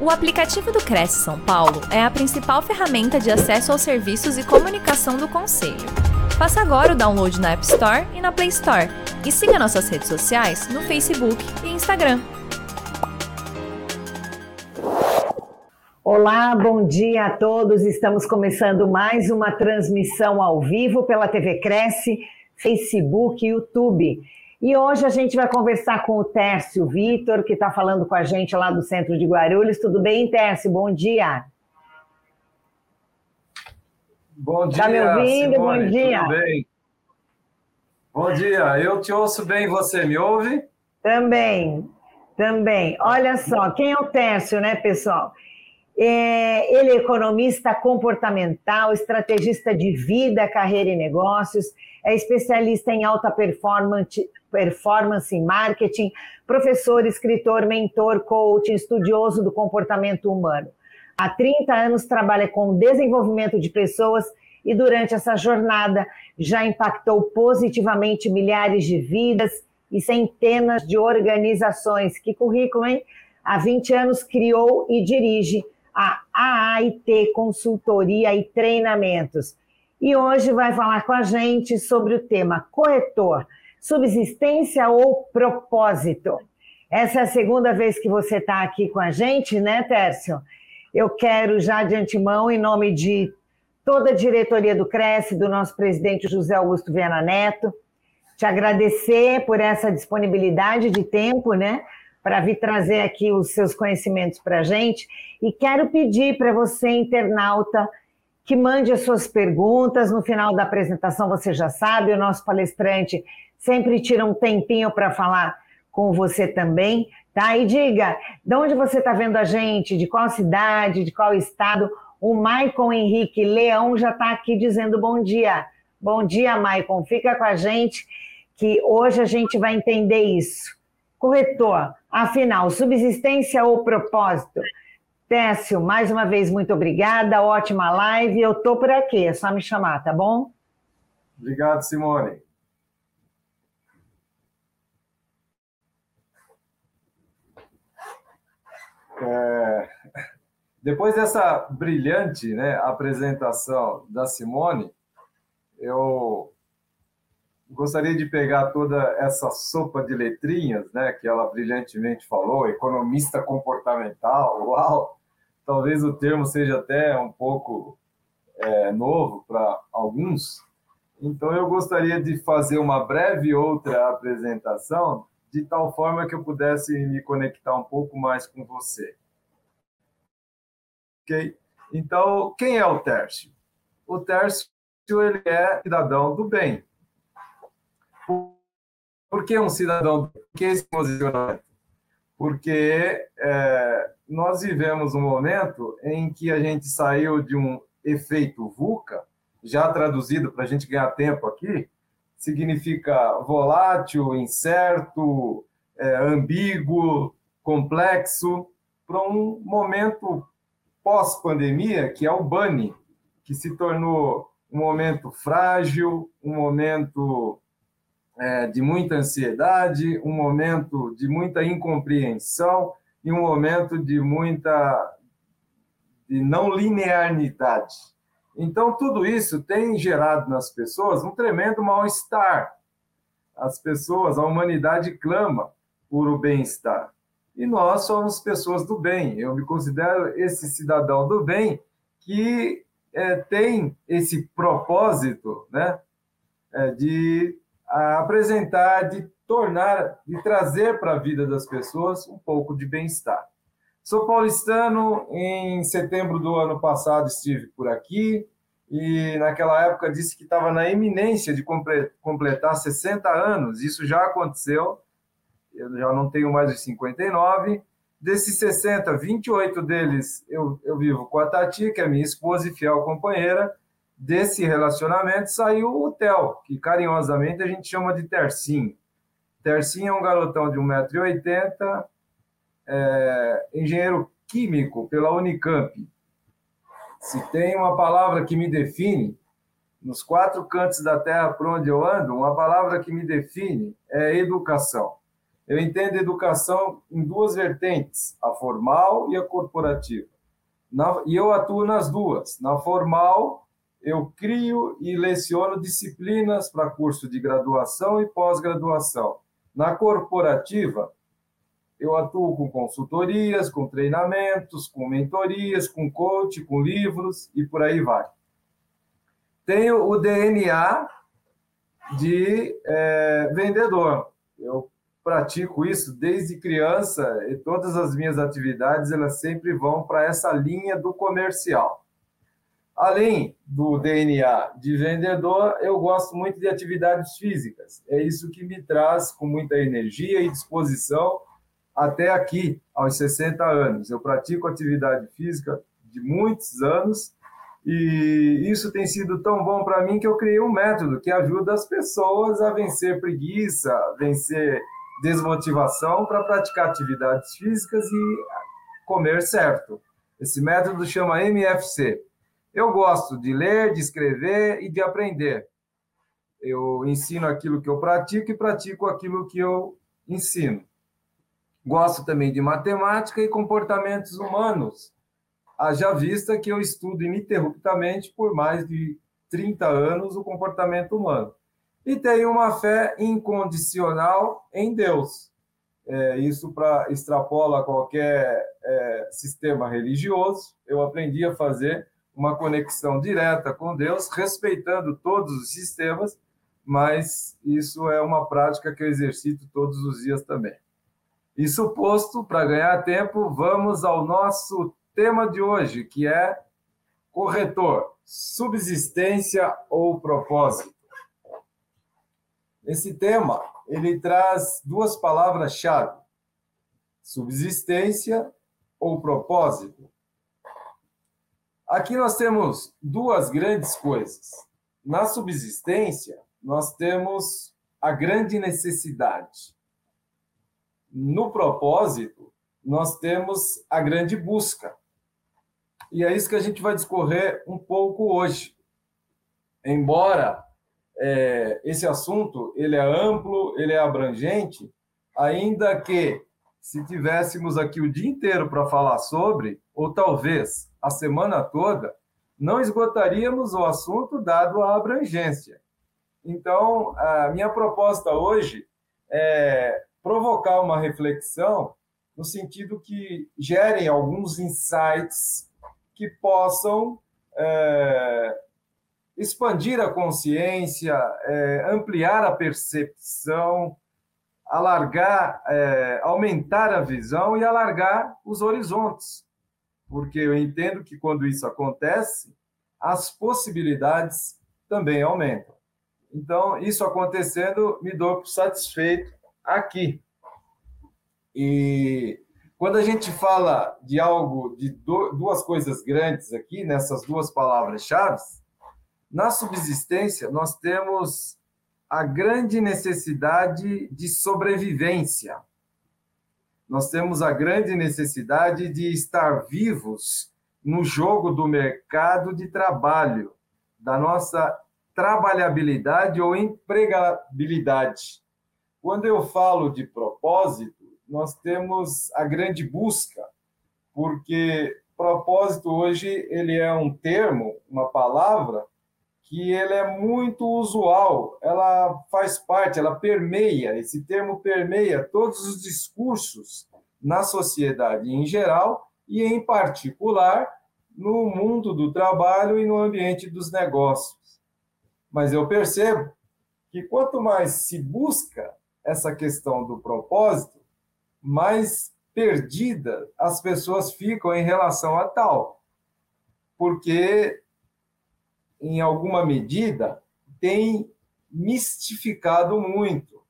O aplicativo do Cresce São Paulo é a principal ferramenta de acesso aos serviços e comunicação do Conselho. Faça agora o download na App Store e na Play Store. E siga nossas redes sociais no Facebook e Instagram. Olá, bom dia a todos. Estamos começando mais uma transmissão ao vivo pela TV Cresce, Facebook e YouTube. E hoje a gente vai conversar com o Tércio Vitor, que está falando com a gente lá do centro de Guarulhos. Tudo bem, Tércio? Bom dia. Bom dia. Está me ouvindo? Simone, bom dia. Tudo bem? Bom dia. Eu te ouço bem, você me ouve? Também, também. Olha só, quem é o Tércio, né, pessoal? É, ele é economista comportamental, estrategista de vida, carreira e negócios, é especialista em alta performance, performance em marketing, professor, escritor, mentor, coach, estudioso do comportamento humano. Há 30 anos trabalha com desenvolvimento de pessoas e durante essa jornada já impactou positivamente milhares de vidas e centenas de organizações. Que currículo, hein? Há 20 anos criou e dirige a AAIT Consultoria e Treinamentos. E hoje vai falar com a gente sobre o tema corretor subsistência ou propósito? Essa é a segunda vez que você está aqui com a gente, né, Tércio? Eu quero já de antemão, em nome de toda a diretoria do Cresce, do nosso presidente José Augusto Viana Neto, te agradecer por essa disponibilidade de tempo, né, para vir trazer aqui os seus conhecimentos para a gente. E quero pedir para você, internauta, que mande as suas perguntas. No final da apresentação, você já sabe, o nosso palestrante sempre tira um tempinho para falar com você também, tá? E diga, de onde você está vendo a gente, de qual cidade, de qual estado? O Maicon Henrique Leão já está aqui dizendo bom dia. Bom dia, Maicon. Fica com a gente que hoje a gente vai entender isso. Corretor, afinal, subsistência ou propósito? Técio, mais uma vez, muito obrigada, ótima live. Eu tô por aqui, é só me chamar, tá bom? Obrigado, Simone. É, depois dessa brilhante né, apresentação da Simone, eu gostaria de pegar toda essa sopa de letrinhas, né, que ela brilhantemente falou, economista comportamental, uau! Talvez o termo seja até um pouco é, novo para alguns. Então, eu gostaria de fazer uma breve outra apresentação de tal forma que eu pudesse me conectar um pouco mais com você. Ok? Então, quem é o Tércio? O Tércio ele é cidadão do bem. Por que um cidadão? Por que esse posicionamento? Porque é, nós vivemos um momento em que a gente saiu de um efeito VUCA, já traduzido para a gente ganhar tempo aqui, significa volátil, incerto, é, ambíguo, complexo, para um momento pós-pandemia, que é o BANI, que se tornou um momento frágil, um momento é, de muita ansiedade, um momento de muita incompreensão e um momento de muita de não linearidade. Então, tudo isso tem gerado nas pessoas um tremendo mal-estar. As pessoas, a humanidade clama por o bem-estar. E nós somos pessoas do bem. Eu me considero esse cidadão do bem que é, tem esse propósito né, é, de apresentar, de tornar, de trazer para a vida das pessoas um pouco de bem-estar. Sou paulistano, em setembro do ano passado estive por aqui e naquela época disse que estava na iminência de completar 60 anos. Isso já aconteceu, eu já não tenho mais os 59. Desses 60, 28 deles eu, eu vivo com a Tati, que é minha esposa e fiel companheira. Desse relacionamento saiu o Theo, que carinhosamente a gente chama de Tercinho. Tercinho é um garotão de 1,80m, é, engenheiro químico pela Unicamp. Se tem uma palavra que me define, nos quatro cantos da terra por onde eu ando, uma palavra que me define é educação. Eu entendo educação em duas vertentes, a formal e a corporativa. Na, e eu atuo nas duas. Na formal, eu crio e leciono disciplinas para curso de graduação e pós-graduação. Na corporativa, eu atuo com consultorias, com treinamentos, com mentorias, com coach, com livros e por aí vai. Tenho o DNA de é, vendedor. Eu pratico isso desde criança e todas as minhas atividades elas sempre vão para essa linha do comercial. Além do DNA de vendedor, eu gosto muito de atividades físicas. É isso que me traz com muita energia e disposição até aqui, aos 60 anos. Eu pratico atividade física de muitos anos e isso tem sido tão bom para mim que eu criei um método que ajuda as pessoas a vencer preguiça, vencer desmotivação para praticar atividades físicas e comer certo. Esse método chama MFC. Eu gosto de ler, de escrever e de aprender. Eu ensino aquilo que eu pratico e pratico aquilo que eu ensino. Gosto também de matemática e comportamentos humanos. Haja vista que eu estudo ininterruptamente por mais de 30 anos o comportamento humano. E tenho uma fé incondicional em Deus. É, isso para extrapola qualquer é, sistema religioso. Eu aprendi a fazer uma conexão direta com Deus, respeitando todos os sistemas, mas isso é uma prática que eu exercito todos os dias também. Isso posto, para ganhar tempo, vamos ao nosso tema de hoje, que é corretor, subsistência ou propósito. Esse tema, ele traz duas palavras-chave: subsistência ou propósito. Aqui nós temos duas grandes coisas. Na subsistência, nós temos a grande necessidade no propósito, nós temos a grande busca. E é isso que a gente vai discorrer um pouco hoje. Embora é, esse assunto ele é amplo, ele é abrangente, ainda que se tivéssemos aqui o dia inteiro para falar sobre, ou talvez a semana toda, não esgotaríamos o assunto dado a abrangência. Então, a minha proposta hoje é provocar uma reflexão no sentido que gerem alguns insights que possam é, expandir a consciência, é, ampliar a percepção, alargar, é, aumentar a visão e alargar os horizontes. Porque eu entendo que quando isso acontece, as possibilidades também aumentam. Então, isso acontecendo, me dou satisfeito aqui. E quando a gente fala de algo, de duas coisas grandes aqui, nessas duas palavras-chave, na subsistência nós temos a grande necessidade de sobrevivência. Nós temos a grande necessidade de estar vivos no jogo do mercado de trabalho, da nossa trabalhabilidade ou empregabilidade. Quando eu falo de propósito, nós temos a grande busca, porque propósito hoje ele é um termo, uma palavra que ele é muito usual, ela faz parte, ela permeia, esse termo permeia todos os discursos na sociedade em geral e em particular no mundo do trabalho e no ambiente dos negócios. Mas eu percebo que quanto mais se busca essa questão do propósito, mais perdida as pessoas ficam em relação a tal. Porque, em alguma medida, tem mistificado muito,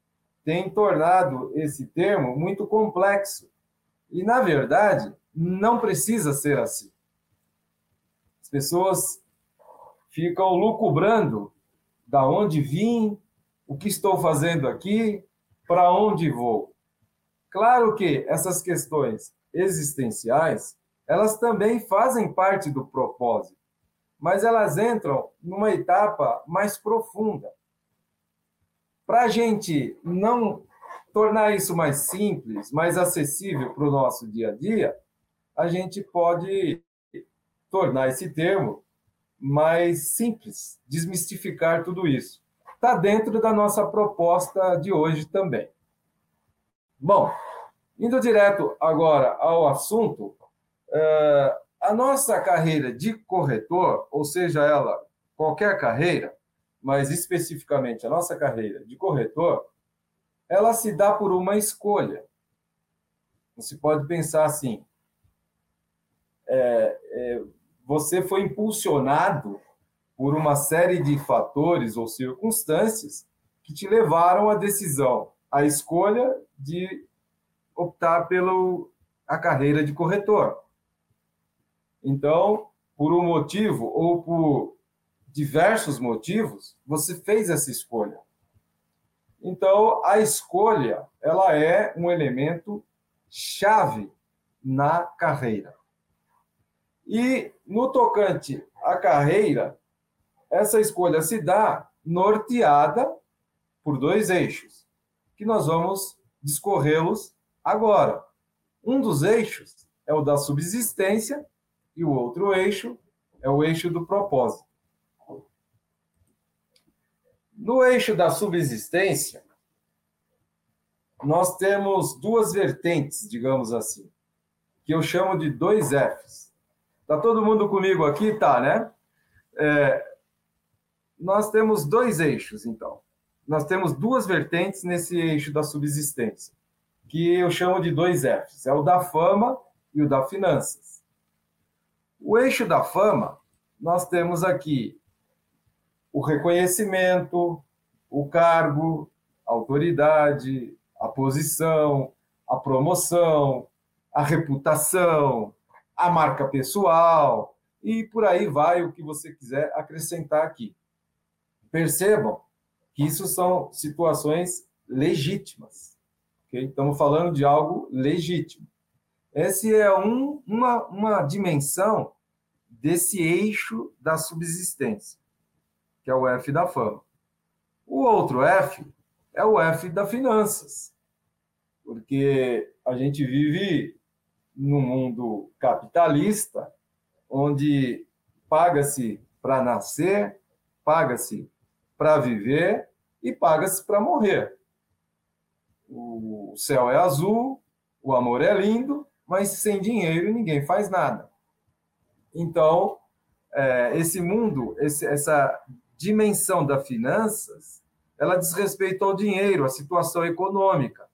tem tornado esse termo muito complexo. E, na verdade, não precisa ser assim. As pessoas ficam lucubrando da onde vim, o que estou fazendo aqui, para onde vou? Claro que essas questões existenciais, elas também fazem parte do propósito, mas elas entram numa etapa mais profunda. Para a gente não tornar isso mais simples, mais acessível para o nosso dia a dia, a gente pode tornar esse termo mais simples, desmistificar tudo isso. Está dentro da nossa proposta de hoje também. Bom, indo direto agora ao assunto, a nossa carreira de corretor, ou seja, ela qualquer carreira, mas especificamente a nossa carreira de corretor, ela se dá por uma escolha. Você pode pensar assim: é, é, você foi impulsionado por uma série de fatores ou circunstâncias que te levaram à decisão, à escolha de optar pela a carreira de corretor. Então, por um motivo ou por diversos motivos, você fez essa escolha. Então, a escolha, ela é um elemento chave na carreira. E no tocante à carreira, essa escolha se dá norteada por dois eixos, que nós vamos discorrê-los agora. Um dos eixos é o da subsistência e o outro eixo é o eixo do propósito. No eixo da subsistência, nós temos duas vertentes, digamos assim, que eu chamo de dois Fs. Tá todo mundo comigo aqui? Tá, né? É, nós temos dois eixos, então. Nós temos duas vertentes nesse eixo da subsistência, que eu chamo de dois Fs. É o da fama e o da finanças. O eixo da fama, nós temos aqui o reconhecimento, o cargo, a autoridade, a posição, a promoção, a reputação, a marca pessoal e por aí vai o que você quiser acrescentar aqui. Percebam que isso são situações legítimas. Okay? Estamos falando de algo legítimo. Essa é um, uma, uma dimensão desse eixo da subsistência que é o F da fama. O outro F é o F da finanças, porque a gente vive num mundo capitalista, onde paga-se para nascer, paga-se para viver e paga-se para morrer. O céu é azul, o amor é lindo, mas sem dinheiro ninguém faz nada. Então, é, esse mundo, esse, essa dimensão das finanças, ela diz respeito ao dinheiro, à situação econômica,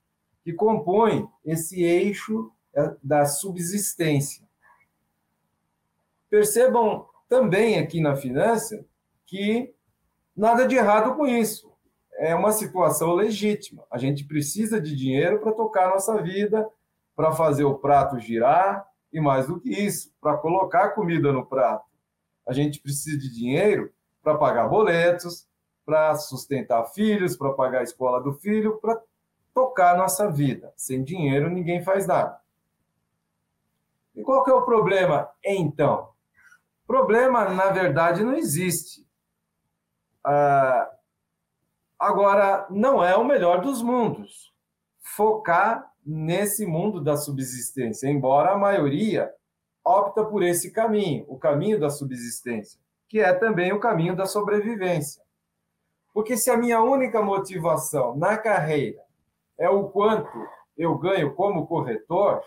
que compõe esse eixo é, da subsistência. Percebam também aqui na finança que nada de errado com isso. É uma situação legítima. A gente precisa de dinheiro para tocar a nossa vida, para fazer o prato girar e mais do que isso, para colocar comida no prato. A gente precisa de dinheiro para pagar boletos, para sustentar filhos, para pagar a escola do filho, para tocar nossa vida. Sem dinheiro, ninguém faz nada. E qual que é o problema, então? Problema, na verdade, não existe. Ah, agora, não é o melhor dos mundos. Focar nesse mundo da subsistência, embora a maioria opta por esse caminho, o caminho da subsistência que é também o caminho da sobrevivência. Porque se a minha única motivação na carreira é o quanto eu ganho como corretor,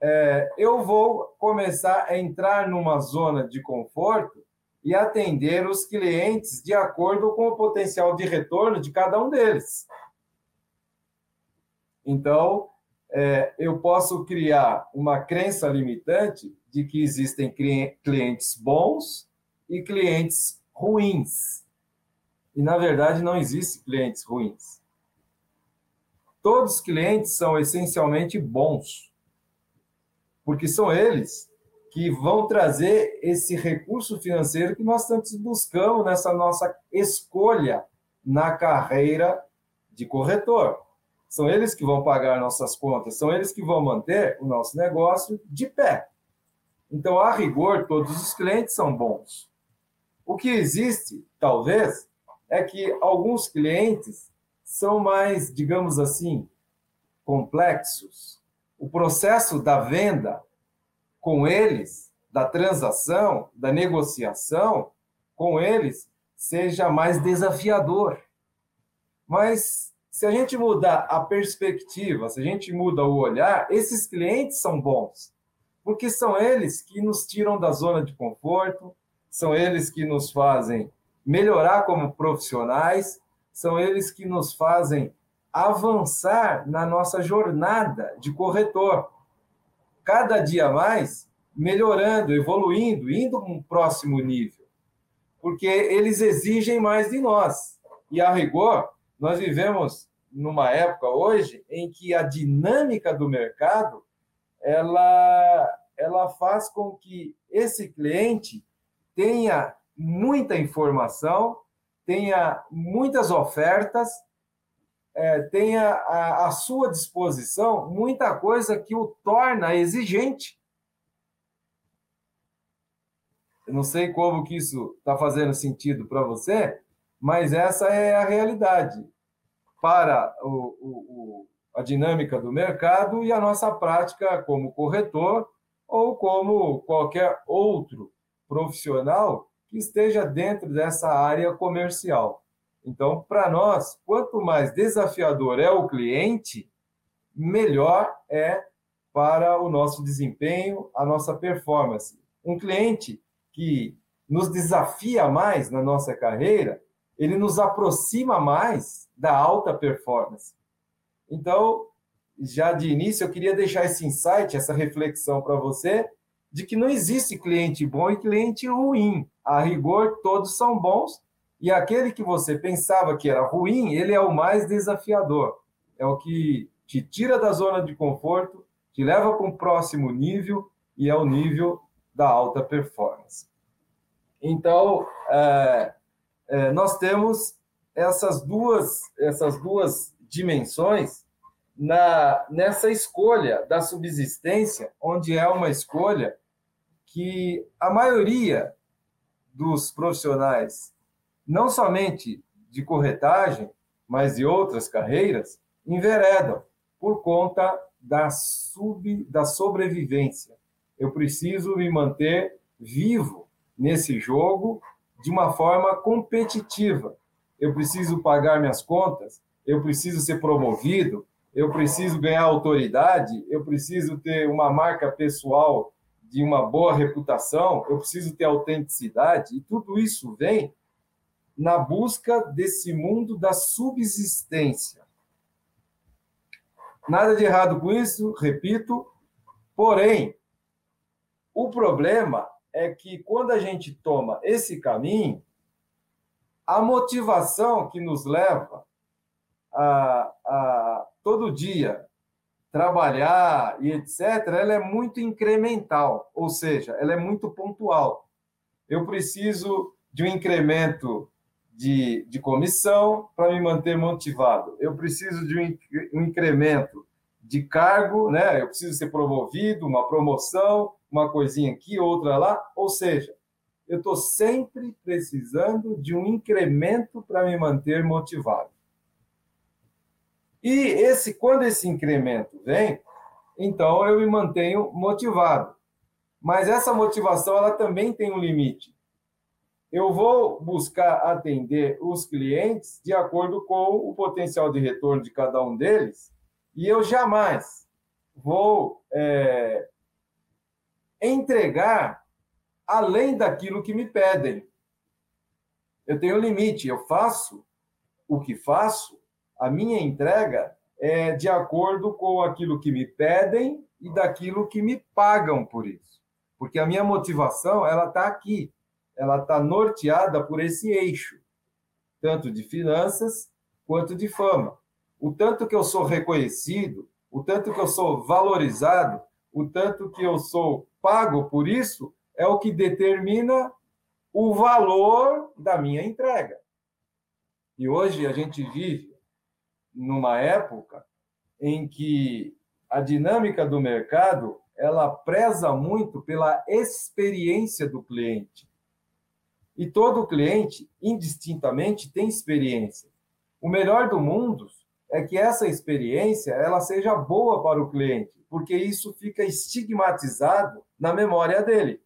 é, eu vou começar a entrar numa zona de conforto e atender os clientes de acordo com o potencial de retorno de cada um deles. Então, é, eu posso criar uma crença limitante de que existem clientes bons e clientes ruins. E, na verdade, não existem clientes ruins. Todos os clientes são essencialmente bons, porque são eles que vão trazer esse recurso financeiro que nós tanto buscamos nessa nossa escolha na carreira de corretor. São eles que vão pagar nossas contas, são eles que vão manter o nosso negócio de pé. Então, a rigor, todos os clientes são bons. O que existe, talvez, é que alguns clientes são mais, digamos assim, complexos. O processo da venda com eles, da transação, da negociação com eles, seja mais desafiador. Mas se a gente mudar a perspectiva, se a gente muda o olhar, esses clientes são bons, porque são eles que nos tiram da zona de conforto, são eles que nos fazem melhorar como profissionais, são eles que nos fazem avançar na nossa jornada de corretor. Cada dia mais melhorando, evoluindo, indo para um próximo nível. Porque eles exigem mais de nós. E a rigor, nós vivemos numa época hoje em que a dinâmica do mercado ela, ela faz com que esse cliente tenha muita informação, tenha muitas ofertas, é, tenha à, sua disposição muita coisa que o torna exigente. Eu não sei como que isso está fazendo sentido para você, mas essa é a realidade para o, o, a dinâmica do mercado e a nossa prática como corretor ou como qualquer outro profissional que esteja dentro dessa área comercial. Então, para nós, quanto mais desafiador é o cliente, melhor é para o nosso desempenho, a nossa performance. Um cliente que nos desafia mais na nossa carreira, ele nos aproxima mais da alta performance. Então, já de início, eu queria deixar esse insight, essa reflexão para você, de que não existe cliente bom e cliente ruim. A rigor, todos são bons, e aquele que você pensava que era ruim, ele é o mais desafiador. É o que te tira da zona de conforto, te leva para um próximo nível, e é o nível da alta performance. Então, é, é, nós temos essas duas, essas duas dimensões na, nessa escolha da subsistência, onde é uma escolha que a maioria dos profissionais, não somente de corretagem, mas de outras carreiras, enveredam por conta da, sub, da sobrevivência. Eu preciso me manter vivo nesse jogo de uma forma competitiva. Eu preciso pagar minhas contas, eu preciso ser promovido, eu preciso ganhar autoridade, eu preciso ter uma marca pessoal de uma boa reputação, eu preciso ter autenticidade, e tudo isso vem na busca desse mundo da subsistência. Nada de errado com isso, repito, porém, o problema é que quando a gente toma esse caminho, a motivação que nos leva a, a todo dia trabalhar e etc., ela é muito incremental, ou seja, ela é muito pontual. Eu preciso de um incremento de, de comissão para me manter motivado. Eu preciso de um, um incremento de cargo, né? Eu preciso ser promovido, uma promoção, uma coisinha aqui, outra lá. Ou seja, eu estou sempre precisando de um incremento para me manter motivado. E esse, quando esse incremento vem, então eu me mantenho motivado. Mas essa motivação ela também tem um limite. Eu vou buscar atender os clientes de acordo com o potencial de retorno de cada um deles, e eu jamais vou é, entregar além daquilo que me pedem. Eu tenho limite, eu faço o que faço, a minha entrega é de acordo com aquilo que me pedem e daquilo que me pagam por isso. Porque a minha motivação, ela está aqui, ela está norteada por esse eixo, tanto de finanças quanto de fama. O tanto que eu sou reconhecido, o tanto que eu sou valorizado, o tanto que eu sou pago por isso é o que determina o valor da minha entrega. E hoje a gente vive numa época em que a dinâmica do mercado ela preza muito pela experiência do cliente. E todo cliente, indistintamente, tem experiência. O melhor do mundo é que essa experiência ela seja boa para o cliente, porque isso fica estigmatizado na memória dele.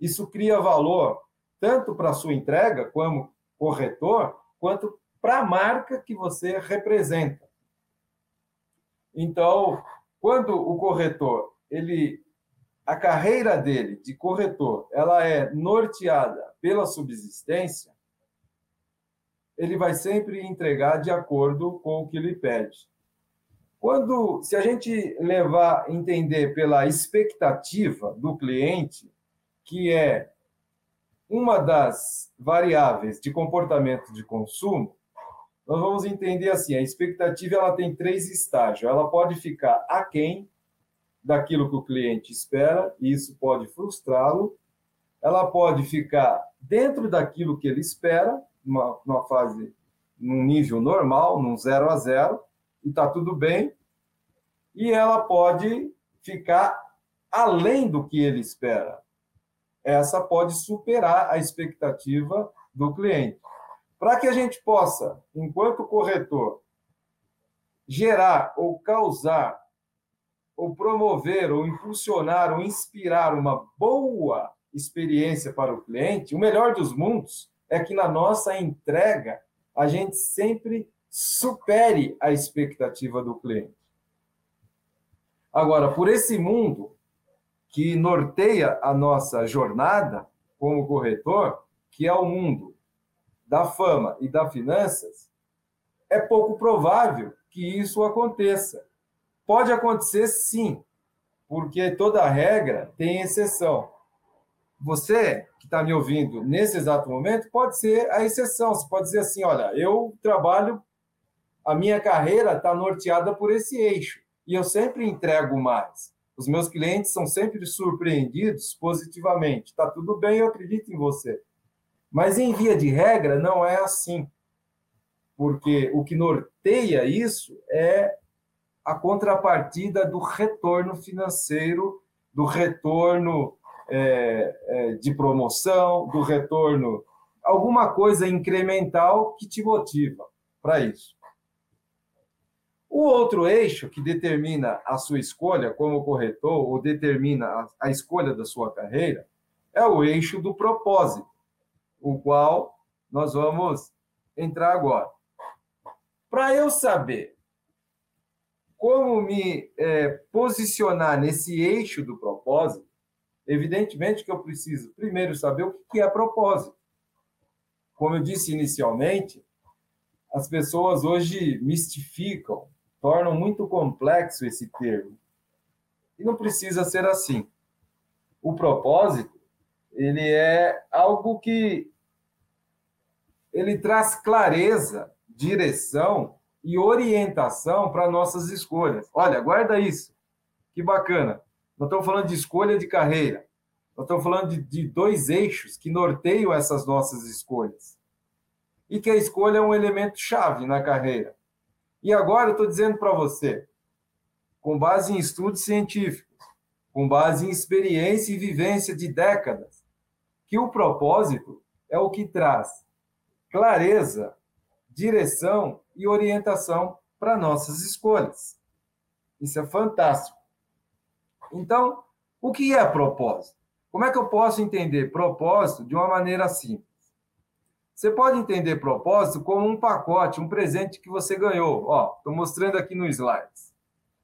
Isso cria valor tanto para a sua entrega como corretor, quanto para a marca que você representa. Então, quando o corretor, ele a carreira dele de corretor, ela é norteada pela subsistência, ele vai sempre entregar de acordo com o que lhe pede. Quando, se a gente levar entender pela expectativa do cliente, que é uma das variáveis de comportamento de consumo, nós vamos entender assim, a expectativa ela tem três estágios. Ela pode ficar aquém daquilo que o cliente espera, e isso pode frustrá-lo. Ela pode ficar dentro daquilo que ele espera, numa, numa fase, num nível normal, num zero a zero, e está tudo bem. E ela pode ficar além do que ele espera. Essa pode superar a expectativa do cliente. Para que a gente possa, enquanto corretor, gerar ou causar, ou promover, ou impulsionar, ou inspirar uma boa experiência para o cliente, o melhor dos mundos é que na nossa entrega a gente sempre supere a expectativa do cliente. Agora, por esse mundo que norteia a nossa jornada como corretor, que é o mundo da fama e das finanças, é pouco provável que isso aconteça. Pode acontecer sim, porque toda regra tem exceção. Você que está me ouvindo nesse exato momento pode ser a exceção. Você pode dizer assim: olha, eu trabalho, a minha carreira está norteada por esse eixo e eu sempre entrego mais. Os meus clientes são sempre surpreendidos positivamente. Está tudo bem, eu acredito em você. Mas, em via de regra, não é assim. Porque o que norteia isso é a contrapartida do retorno financeiro, do retorno é, é, de promoção, do retorno, alguma coisa incremental que te motiva para isso. O outro eixo que determina a sua escolha como corretor, ou determina a, escolha da sua carreira, é o eixo do propósito o qual nós vamos entrar agora. Para eu saber como me é, posicionar nesse eixo do propósito, evidentemente que eu preciso primeiro saber o que é propósito. Como eu disse inicialmente, as pessoas hoje mistificam, tornam muito complexo esse termo. E não precisa ser assim. O propósito, ele é algo que ele traz clareza, direção e orientação para nossas escolhas. Olha, guarda isso. Que bacana. Nós estamos falando de escolha de carreira. Nós estamos falando de, de dois eixos que norteiam essas nossas escolhas. E que a escolha é um elemento chave na carreira. E agora eu estou dizendo para você, com base em estudos científicos, com base em experiência e vivência de décadas, que o propósito é o que traz clareza, direção e orientação para nossas escolhas. Isso é fantástico. Então, o que é propósito? Como é que eu posso entender propósito de uma maneira simples? Você pode entender propósito como um pacote, um presente que você ganhou. Ó, estou mostrando aqui no slides.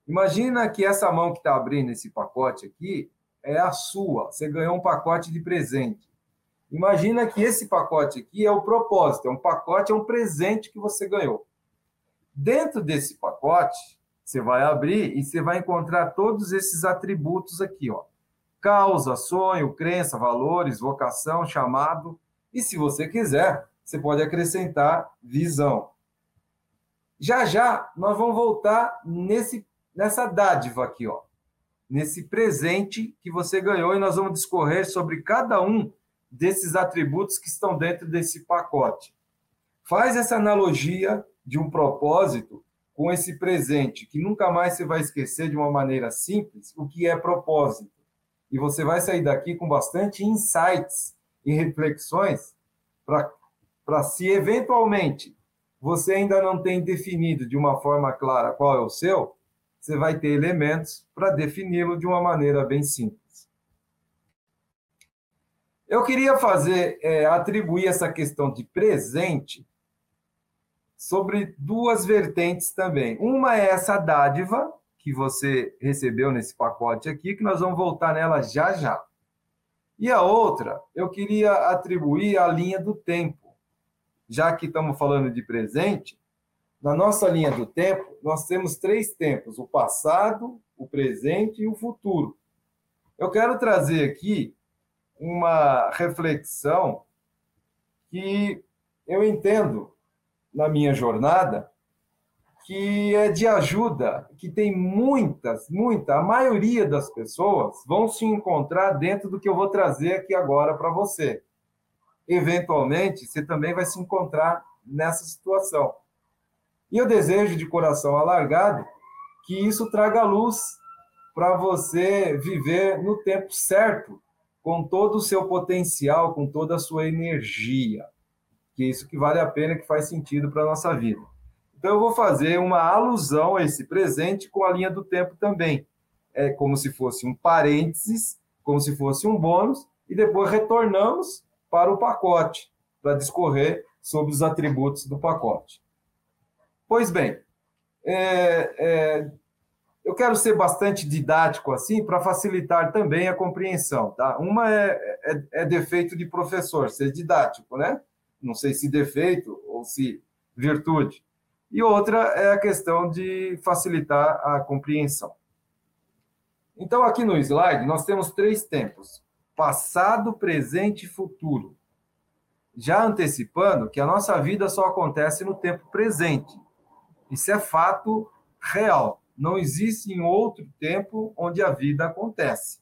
Imagina que essa mão que está abrindo esse pacote aqui é a sua. Você ganhou um pacote de presente. Imagina que esse pacote aqui é o propósito, é um pacote, é um presente que você ganhou. Dentro desse pacote, você vai abrir e você vai encontrar todos esses atributos aqui, ó. Causa, sonho, crença, valores, vocação, chamado. E se você quiser, você pode acrescentar visão. Já já nós vamos voltar nesse nessa dádiva aqui, ó. Nesse presente que você ganhou e nós vamos discorrer sobre cada um desses atributos que estão dentro desse pacote. Faz essa analogia de um propósito com esse presente, que nunca mais você vai esquecer de uma maneira simples o que é propósito. E você vai sair daqui com bastante insights e reflexões para se eventualmente você ainda não tem definido de uma forma clara qual é o seu, você vai ter elementos para defini-lo de uma maneira bem simples. Eu queria fazer, é, atribuir essa questão de presente sobre duas vertentes também. Uma é essa dádiva que você recebeu nesse pacote aqui, que nós vamos voltar nela já já. E a outra, eu queria atribuir a linha do tempo. Já que estamos falando de presente, na nossa linha do tempo, nós temos três tempos: o passado, o presente e o futuro. Eu quero trazer aqui uma reflexão que eu entendo na minha jornada que é de ajuda, que tem muitas, muita, a maioria das pessoas vão se encontrar dentro do que eu vou trazer aqui agora para você. Eventualmente, você também vai se encontrar nessa situação. E eu desejo de coração alargado que isso traga luz para você viver no tempo certo, com todo o seu potencial, com toda a sua energia. Que é isso que vale a pena, que faz sentido para a nossa vida. Então, eu vou fazer uma alusão a esse presente com a linha do tempo também. É como se fosse um parênteses, como se fosse um bônus, e depois retornamos para o pacote, para discorrer sobre os atributos do pacote. Pois bem, é, é, eu quero ser bastante didático assim para facilitar também a compreensão. Tá? Uma é, é, é defeito de professor, ser didático, né? Não sei se defeito ou se virtude e outra é a questão de facilitar a compreensão. Então, aqui no slide, nós temos três tempos: passado, presente e futuro. Já antecipando que a nossa vida só acontece no tempo presente. Isso é fato real. Não existe em outro tempo onde a vida acontece.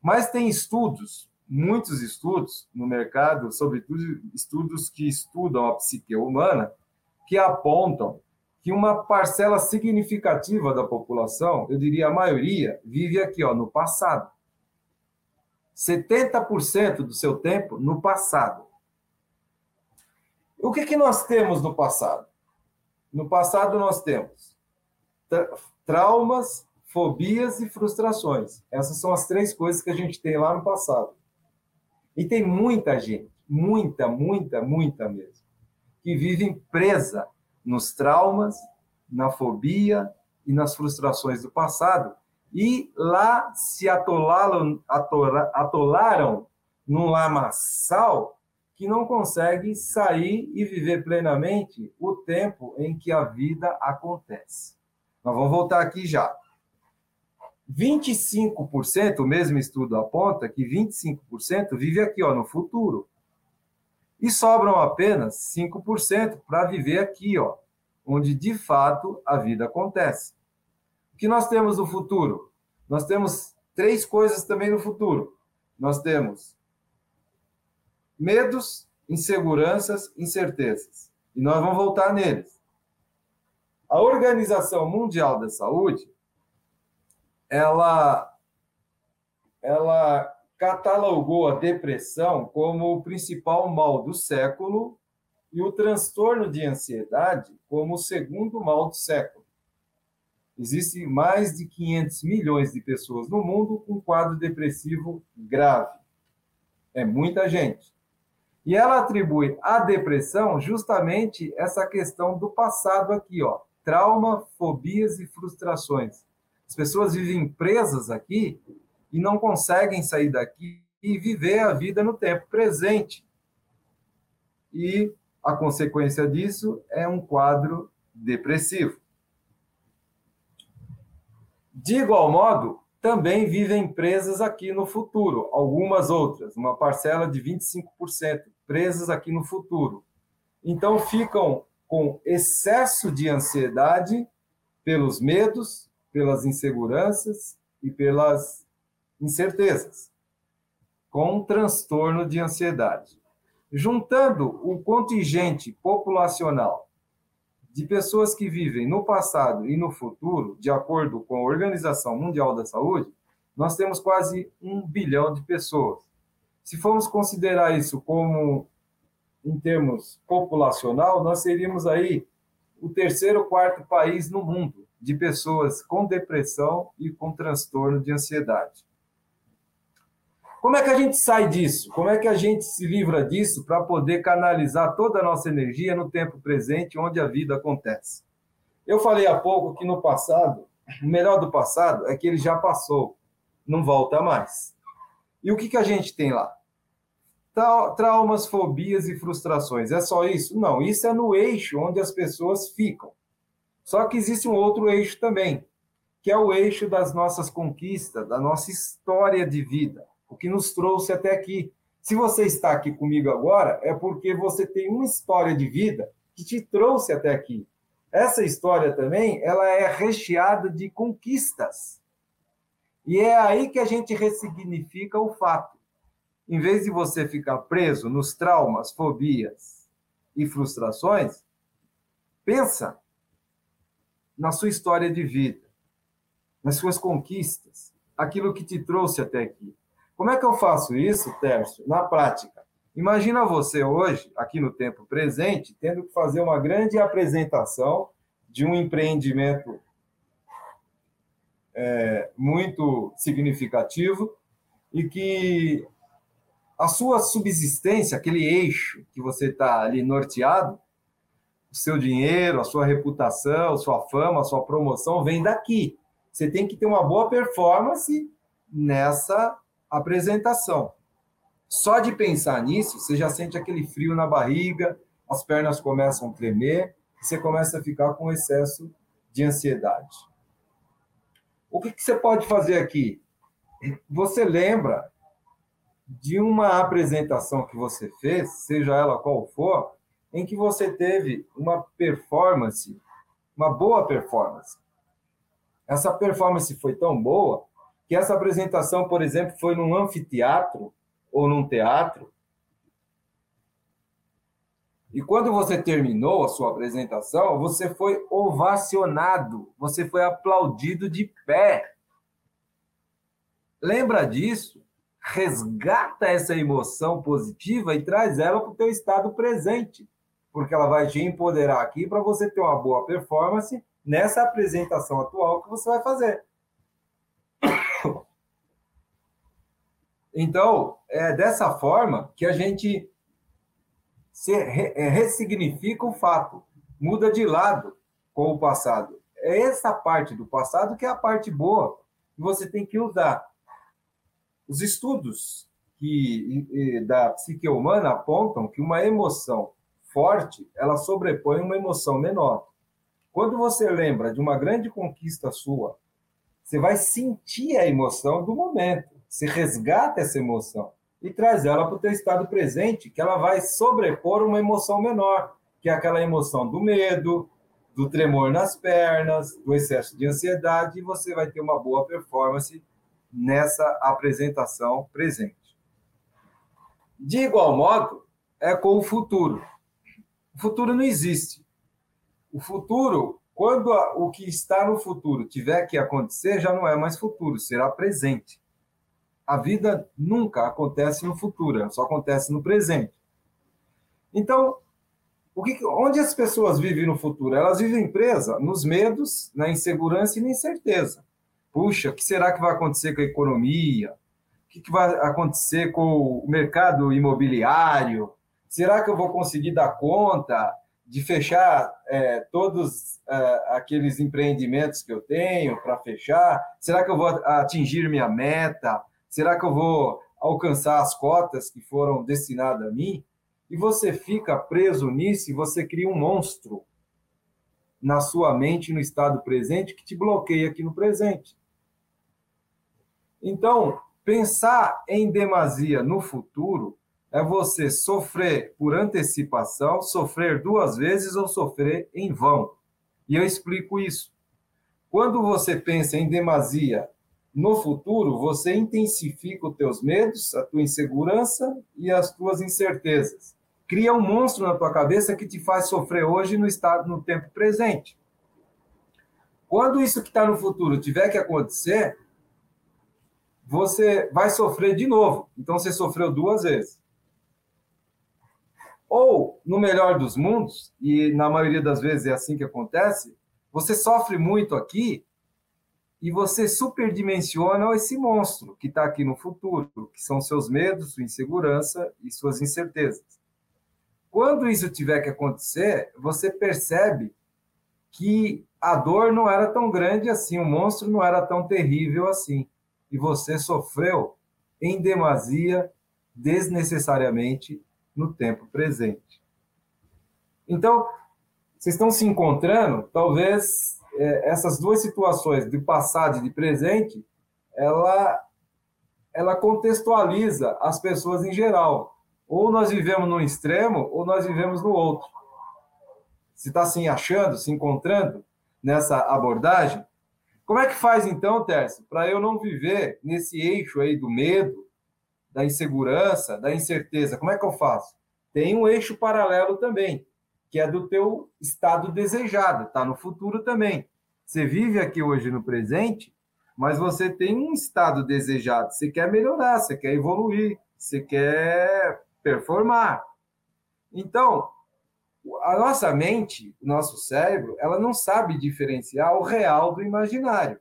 Mas tem estudos, muitos estudos no mercado, sobretudo estudos que estudam a psique humana, que apontam que uma parcela significativa da população, eu diria a maioria, vive aqui, ó, no passado. 70% do seu tempo no passado. O que, que nós temos no passado? No passado nós temos tra traumas, fobias e frustrações. Essas são as três coisas que a gente tem lá no passado. E tem muita gente, muita, muita, muita mesmo que vivem presa nos traumas, na fobia e nas frustrações do passado, e lá se atolaram, atola, atolaram num lamaçal que não consegue sair e viver plenamente o tempo em que a vida acontece. Nós vamos voltar aqui já. 25%, o mesmo estudo aponta que 25% vive aqui, ó, no futuro e sobram apenas 5% para viver aqui, ó, onde de fato a vida acontece. O que nós temos no futuro? Nós temos três coisas também no futuro. Nós temos medos, inseguranças, incertezas. E nós vamos voltar neles. A Organização Mundial da Saúde, ela ela catalogou a depressão como o principal mal do século e o transtorno de ansiedade como o segundo mal do século. Existem mais de 500 milhões de pessoas no mundo com quadro depressivo grave. É muita gente. E ela atribui à depressão justamente essa questão do passado aqui, ó, trauma, fobias e frustrações. As pessoas vivem presas aqui e não conseguem sair daqui e viver a vida no tempo presente. E a consequência disso é um quadro depressivo. De igual modo, também vivem presas aqui no futuro, algumas outras, uma parcela de 25% presas aqui no futuro. Então ficam com excesso de ansiedade pelos medos, pelas inseguranças e pelas incertezas, com um transtorno de ansiedade. Juntando o contingente populacional de pessoas que vivem no passado e no futuro, de acordo com a Organização Mundial da Saúde, nós temos quase um bilhão de pessoas. Se formos considerar isso como em termos populacional, nós seríamos aí o terceiro ou quarto país no mundo de pessoas com depressão e com transtorno de ansiedade. Como é que a gente sai disso? Como é que a gente se livra disso para poder canalizar toda a nossa energia no tempo presente, onde a vida acontece? Eu falei há pouco que no passado, o melhor do passado é que ele já passou, não volta mais. E o que, que a gente tem lá? Traumas, fobias e frustrações. É só isso? Não, isso é no eixo onde as pessoas ficam. Só que existe um outro eixo também, que é o eixo das nossas conquistas, da nossa história de vida, o que nos trouxe até aqui. Se você está aqui comigo agora, é porque você tem uma história de vida que te trouxe até aqui. Essa história também, ela é recheada de conquistas. E é aí que a gente ressignifica o fato. Em vez de você ficar preso nos traumas, fobias e frustrações, pensa na sua história de vida, nas suas conquistas, aquilo que te trouxe até aqui. Como é que eu faço isso, Tércio? Na prática. Imagina você hoje, aqui no tempo presente, tendo que fazer uma grande apresentação de um empreendimento é, muito significativo e que a sua subsistência, aquele eixo que você está ali norteado, o seu dinheiro, a sua reputação, a sua fama, a sua promoção vem daqui. Você tem que ter uma boa performance nessa apresentação. Só de pensar nisso, você já sente aquele frio na barriga, as pernas começam a tremer, você começa a ficar com excesso de ansiedade. O que, que você pode fazer aqui? Você lembra de uma apresentação que você fez, seja ela qual for, em que você teve uma performance, uma boa performance. Essa performance foi tão boa que essa apresentação, por exemplo, foi num anfiteatro ou num teatro. E quando você terminou a sua apresentação, você foi ovacionado, você foi aplaudido de pé. Lembra disso? Resgata essa emoção positiva e traz ela para o teu estado presente, porque ela vai te empoderar aqui para você ter uma boa performance nessa apresentação atual que você vai fazer. Então, é dessa forma que a gente se é, ressignifica o fato, muda de lado com o passado. É essa parte do passado que é a parte boa que você tem que usar. Os estudos que da psique humana apontam que uma emoção forte, ela sobrepõe uma emoção menor. Quando você lembra de uma grande conquista sua, você vai sentir a emoção do momento. Você resgata essa emoção e traz ela para o teu estado presente, que ela vai sobrepor uma emoção menor, que é aquela emoção do medo, do tremor nas pernas, do excesso de ansiedade, e você vai ter uma boa performance nessa apresentação presente. De igual modo, é com o futuro. O futuro não existe. O futuro quando o que está no futuro tiver que acontecer, já não é mais futuro, será presente. A vida nunca acontece no futuro, só acontece no presente. Então, que, onde as pessoas vivem no futuro? Elas vivem presas nos medos, na insegurança e na incerteza. Puxa, o que será que vai acontecer com a economia? O que, vai acontecer com o mercado imobiliário? Será que eu vou conseguir dar conta? de fechar é, todos é, aqueles empreendimentos que eu tenho para fechar? Será que eu vou atingir minha meta? Será que eu vou alcançar as cotas que foram destinadas a mim? E você fica preso nisso e você cria um monstro na sua mente, no estado presente, que te bloqueia aqui no presente. Então, pensar em demasia no futuro é você sofrer por antecipação, sofrer duas vezes ou sofrer em vão. E eu explico isso. Quando você pensa em demasia no futuro, você intensifica os teus medos, a tua insegurança e as tuas incertezas. Cria um monstro na tua cabeça que te faz sofrer hoje no estado no tempo presente. Quando isso que está no futuro tiver que acontecer, você vai sofrer de novo. Então você sofreu duas vezes. Ou, no melhor dos mundos, e na maioria das vezes é assim que acontece, você sofre muito aqui e você superdimensiona esse monstro que está aqui no futuro, que são seus medos, sua insegurança e suas incertezas. Quando isso tiver que acontecer, você percebe que a dor não era tão grande assim, o monstro não era tão terrível assim, e você sofreu em demasia, desnecessariamente, no tempo presente. Então, vocês estão se encontrando, talvez é, essas duas situações, de passado e de presente, ela, ela contextualiza as pessoas em geral. Ou nós vivemos num extremo, ou nós vivemos no outro. Se está se achando, se encontrando nessa abordagem, como é que faz então, Tércio, para eu não viver nesse eixo aí do medo, da insegurança, da incerteza? Como é que eu faço? Tem um eixo paralelo também, que é do teu estado desejado, está no futuro também. Você vive aqui hoje no presente, mas você tem um estado desejado. Você quer melhorar, você quer evoluir, você quer performar. Então, a nossa mente, o nosso cérebro, ela não sabe diferenciar o real do imaginário.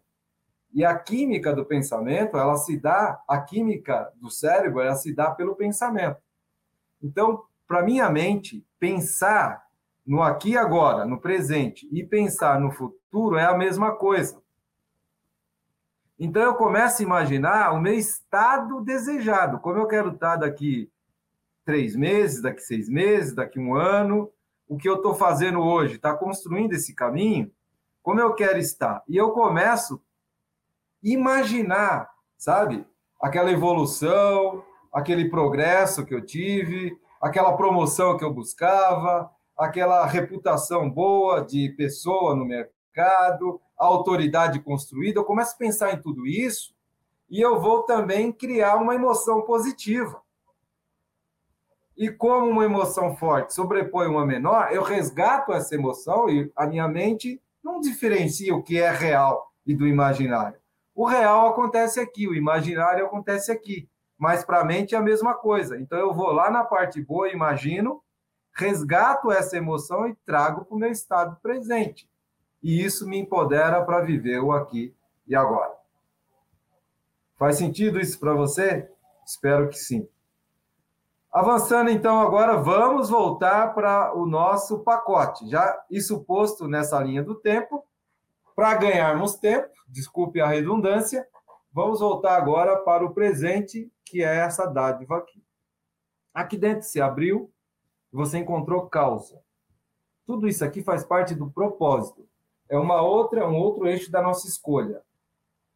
E a química do pensamento, ela se dá, a química do cérebro, ela se dá pelo pensamento. Então, para minha mente, pensar no aqui e agora, no presente, e pensar no futuro é a mesma coisa. Então, eu começo a imaginar o meu estado desejado, como eu quero estar daqui três meses, daqui seis meses, daqui um ano, o que eu estou fazendo hoje, está construindo esse caminho, como eu quero estar. E eu começo a imaginar, sabe, aquela evolução, aquele progresso que eu tive, aquela promoção que eu buscava, aquela reputação boa de pessoa no mercado, a autoridade construída. Eu começo a pensar em tudo isso e eu vou também criar uma emoção positiva. E como uma emoção forte sobrepõe uma menor, eu resgato essa emoção e a minha mente não diferencia o que é real e do imaginário. O real acontece aqui, o imaginário acontece aqui. Mas para a mente é a mesma coisa. Então eu vou lá na parte boa, imagino, resgato essa emoção e trago para o meu estado presente. E isso me empodera para viver o aqui e agora. Faz sentido isso para você? Espero que sim. Avançando então agora, vamos voltar para o nosso pacote. Já isso posto nessa linha do tempo, para ganharmos tempo, desculpe a redundância, vamos voltar agora para o presente, que é essa dádiva aqui. Aqui dentro se abriu, você encontrou causa. Tudo isso aqui faz parte do propósito. É uma outra, um outro eixo da nossa escolha.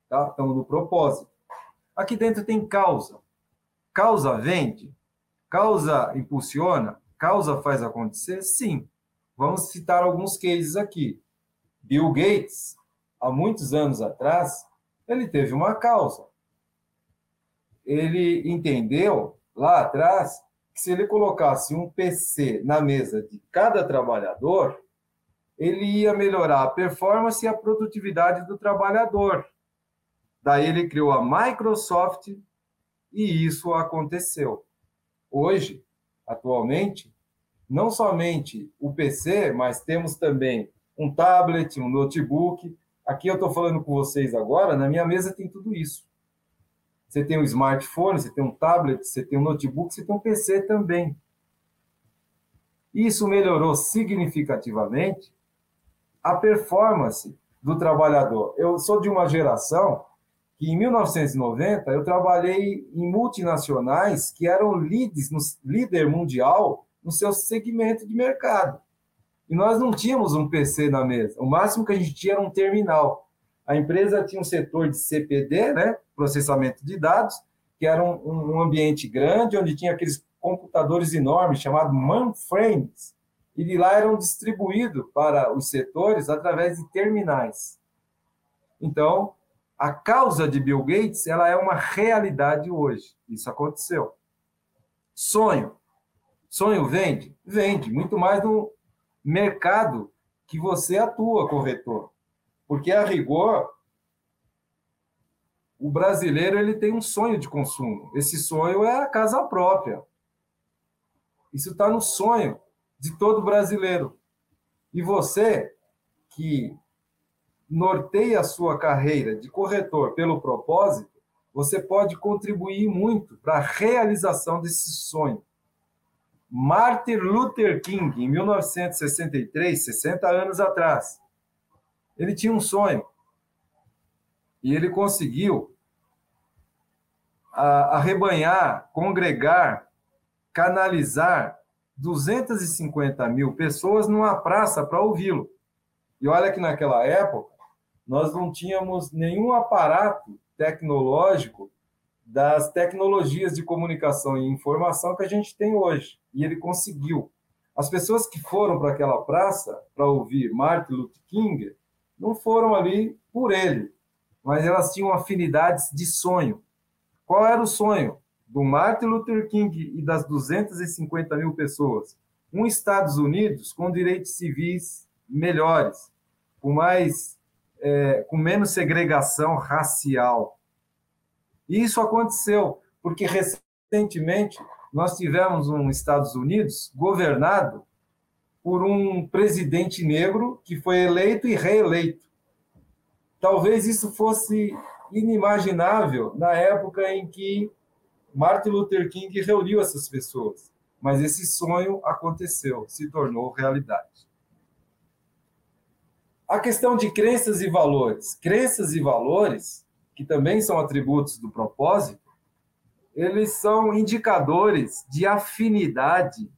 Tá? Estamos no propósito. Aqui dentro tem causa. Causa vende? Causa impulsiona? Causa faz acontecer? Sim. Vamos citar alguns cases aqui. Bill Gates, há muitos anos atrás, ele teve uma causa. Ele entendeu lá atrás que se ele colocasse um PC na mesa de cada trabalhador, ele ia melhorar a performance e a produtividade do trabalhador. Daí ele criou a Microsoft e isso aconteceu. Hoje, atualmente, não somente o PC, mas temos também um tablet, um notebook. Aqui eu estou falando com vocês agora, na minha mesa tem tudo isso. Você tem um smartphone, você tem um tablet, você tem um notebook, você tem um PC também. Isso melhorou significativamente a performance do trabalhador. Eu sou de uma geração que em 1990 eu trabalhei em multinacionais que eram leads, no, líder mundial no seu segmento de mercado. E nós não tínhamos um PC na mesa. O máximo que a gente tinha era um terminal. A empresa tinha um setor de CPD, né, processamento de dados, que era um, um ambiente grande, onde tinha aqueles computadores enormes, chamados mainframes, e de lá eram distribuídos para os setores através de terminais. Então, a causa de Bill Gates ela é uma realidade hoje. Isso aconteceu. Sonho. Sonho vende? Vende, muito mais no mercado que você atua, corretor. Porque, a rigor, o brasileiro ele tem um sonho de consumo. Esse sonho é a casa própria. Isso está no sonho de todo brasileiro. E você que norteia a sua carreira de corretor pelo propósito, você pode contribuir muito para a realização desse sonho. Martin Luther King, em 1963, 60 anos atrás, ele tinha um sonho. E ele conseguiu arrebanhar, congregar, canalizar 250 mil pessoas numa praça para ouvi-lo. E olha que naquela época nós não tínhamos nenhum aparato tecnológico das tecnologias de comunicação e informação que a gente tem hoje. E ele conseguiu. As pessoas que foram para aquela praça para ouvir Martin Luther King não foram ali por ele, mas elas tinham afinidades de sonho. Qual era o sonho do Martin Luther King e das 250 mil pessoas? Um Estados Unidos com direitos civis melhores, com mais, é, com menos segregação racial. E isso aconteceu porque recentemente nós tivemos um Estados Unidos governado por um presidente negro que foi eleito e reeleito. Talvez isso fosse inimaginável na época em que Martin Luther King reuniu essas pessoas, mas esse sonho aconteceu, se tornou realidade. A questão de crenças e valores. Crenças e valores, que também são atributos do propósito, eles são indicadores de afinidade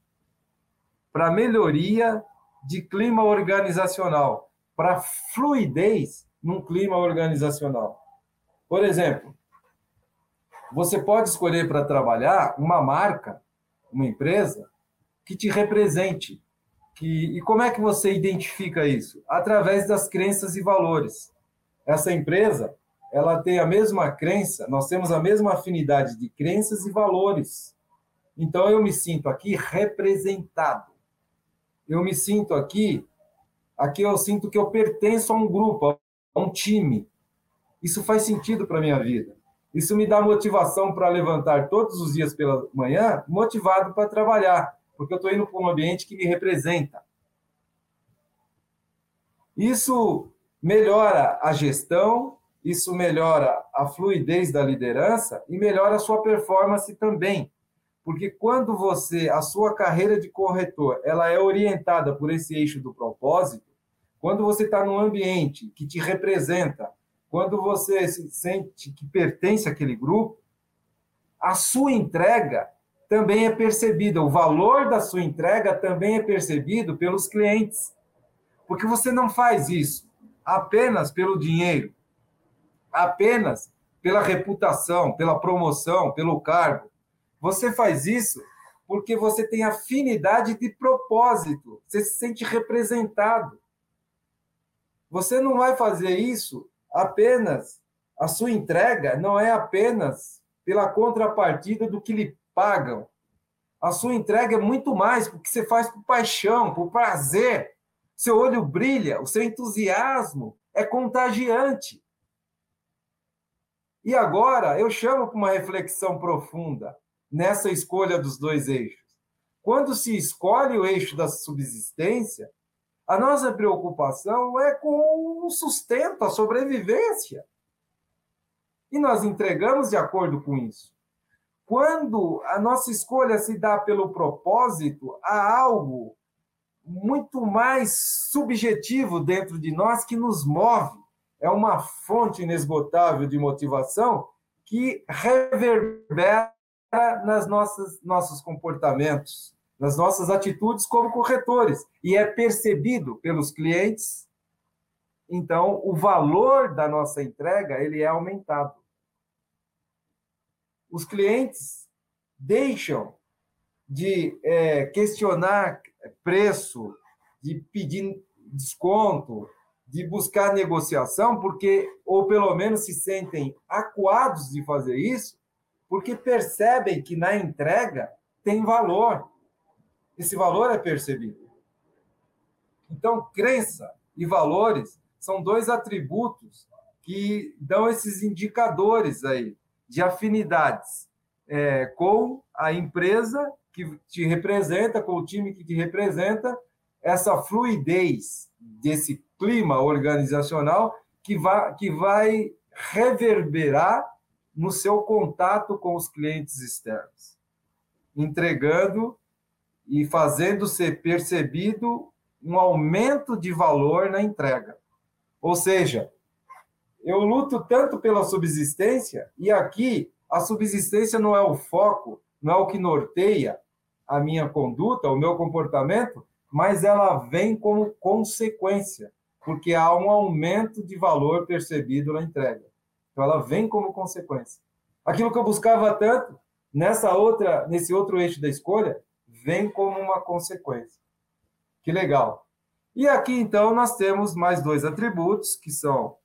para melhoria de clima organizacional, para fluidez num clima organizacional. Por exemplo, você pode escolher para trabalhar uma marca, uma empresa que te represente. Que, e como é que você identifica isso? Através das crenças e valores. Essa empresa, ela tem a mesma crença, nós temos a mesma afinidade de crenças e valores. Então eu me sinto aqui representado. Eu me sinto aqui, aqui eu sinto que eu pertenço a um grupo, a um time. Isso faz sentido para a minha vida. Isso me dá motivação para levantar todos os dias pela manhã, motivado para trabalhar, porque eu estou indo para um ambiente que me representa. Isso melhora a gestão, isso melhora a fluidez da liderança e melhora a sua performance também. Porque quando você, a sua carreira de corretor, ela é orientada por esse eixo do propósito, quando você está num ambiente que te representa, quando você se sente que pertence àquele grupo, a sua entrega também é percebida, o valor da sua entrega também é percebido pelos clientes. Porque você não faz isso apenas pelo dinheiro, apenas pela reputação, pela promoção, pelo cargo. Você faz isso porque você tem afinidade de propósito, você se sente representado. Você não vai fazer isso apenas, a sua entrega não é apenas pela contrapartida do que lhe pagam. A sua entrega é muito mais porque você faz por paixão, por prazer. Seu olho brilha, o seu entusiasmo é contagiante. E agora eu chamo para uma reflexão profunda nessa escolha dos dois eixos. Quando se escolhe o eixo da subsistência, a nossa preocupação é com o sustento, a sobrevivência. E nós entregamos de acordo com isso. Quando a nossa escolha se dá pelo propósito, há algo muito mais subjetivo dentro de nós que nos move. É uma fonte inesgotável de motivação que reverbera nas nossas nossos comportamentos, nas nossas atitudes como corretores e é percebido pelos clientes. Então, o valor da nossa entrega ele é aumentado. Os clientes deixam de é, questionar preço, de pedir desconto, de buscar negociação, porque ou pelo menos se sentem acuados de fazer isso, porque percebem que na entrega tem valor. Esse valor é percebido. Então, crença e valores são dois atributos que dão esses indicadores aí de afinidades é, com a empresa que te representa, com o time que te representa, essa fluidez desse clima organizacional que vai, que vai reverberar no seu contato com os clientes externos, entregando e fazendo ser percebido um aumento de valor na entrega. Ou seja, eu luto tanto pela subsistência, e aqui a subsistência não é o foco, não é o que norteia a minha conduta, o meu comportamento, mas ela vem como consequência, porque há um aumento de valor percebido na entrega. Então ela vem como consequência. Aquilo que eu buscava tanto nessa outra, nesse outro eixo da escolha, vem como uma consequência. Que legal. E aqui então nós temos mais dois atributos que são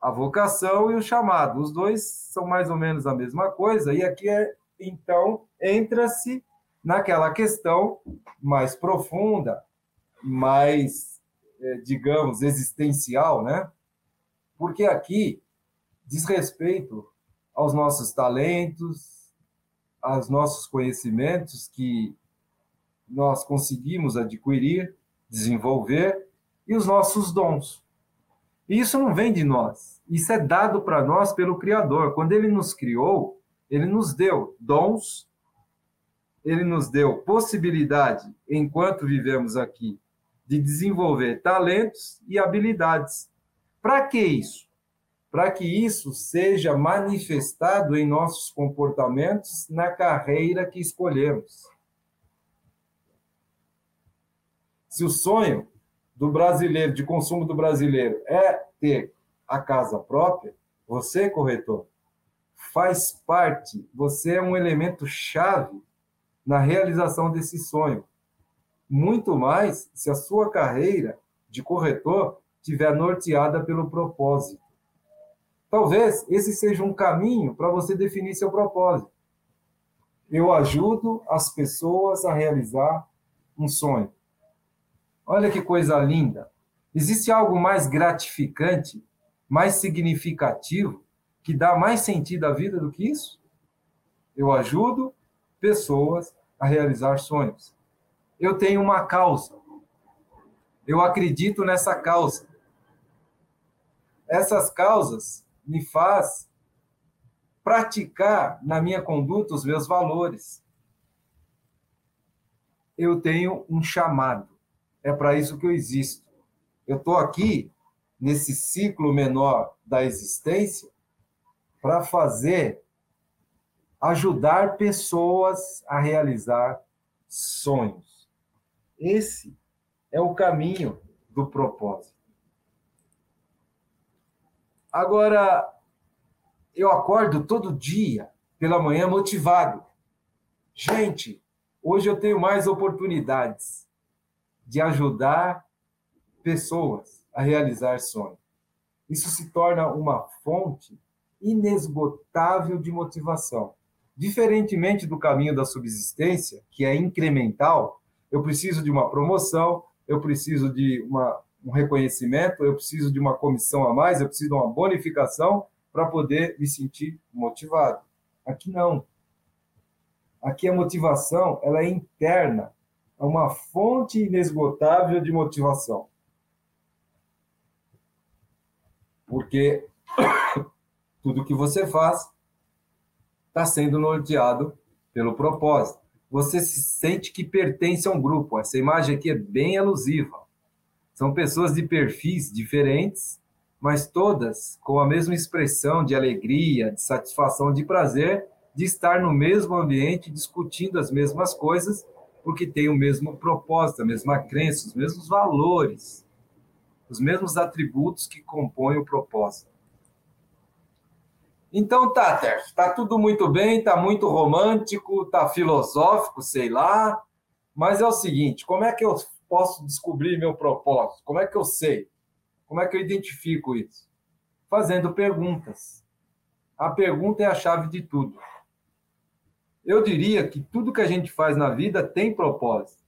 a vocação e o chamado. Os dois são mais ou menos a mesma coisa, e aqui é, então entra-se naquela questão mais profunda, mais, é, digamos, existencial, né? Porque aqui diz respeito aos nossos talentos, aos nossos conhecimentos que nós conseguimos adquirir, desenvolver e os nossos dons. E isso não vem de nós. Isso é dado para nós pelo Criador. Quando ele nos criou, ele nos deu dons, ele nos deu possibilidade, enquanto vivemos aqui, de desenvolver talentos e habilidades. Para que isso? Para que isso seja manifestado em nossos comportamentos na carreira que escolhemos. Se o sonho do brasileiro, de consumo do brasileiro, é ter a casa própria, você, corretor, faz parte, você é um elemento chave na realização desse sonho. Muito mais se a sua carreira de corretor estiver norteada pelo propósito. Talvez esse seja um caminho para você definir seu propósito. Eu ajudo as pessoas a realizar um sonho. Olha que coisa linda. Existe algo mais gratificante, mais significativo, que dá mais sentido à vida do que isso? Eu ajudo pessoas a realizar sonhos. Eu tenho uma causa. Eu acredito nessa causa. Essas causas me faz praticar na minha conduta os meus valores. Eu tenho um chamado. É para isso que eu existo. Eu estou aqui, nesse ciclo menor da existência, para fazer, ajudar pessoas a realizar sonhos. Esse é o caminho do propósito. Agora, eu acordo todo dia, pela manhã, motivado. Gente, hoje eu tenho mais oportunidades de ajudar pessoas a realizar sonhos. Isso se torna uma fonte inesgotável de motivação. Diferentemente do caminho da subsistência, que é incremental, eu preciso de uma promoção, eu preciso de uma, um reconhecimento, eu preciso de uma comissão a mais, eu preciso de uma bonificação para poder me sentir motivado. Aqui não. Aqui a motivação ela é interna, é uma fonte inesgotável de motivação. Porque tudo que você faz está sendo norteado pelo propósito. Você se sente que pertence a um grupo. Essa imagem aqui é bem alusiva. São pessoas de perfis diferentes, mas todas com a mesma expressão de alegria, de satisfação, de prazer de estar no mesmo ambiente, discutindo as mesmas coisas porque tem o mesmo propósito, a mesma crença, os mesmos valores, os mesmos atributos que compõem o propósito. Então tá, tá tudo muito bem, tá muito romântico, tá filosófico, sei lá, mas é o seguinte, como é que eu posso descobrir meu propósito? Como é que eu sei? Como é que eu identifico isso? Fazendo perguntas. A pergunta é a chave de tudo. Eu diria que tudo que a gente faz na vida tem propósito.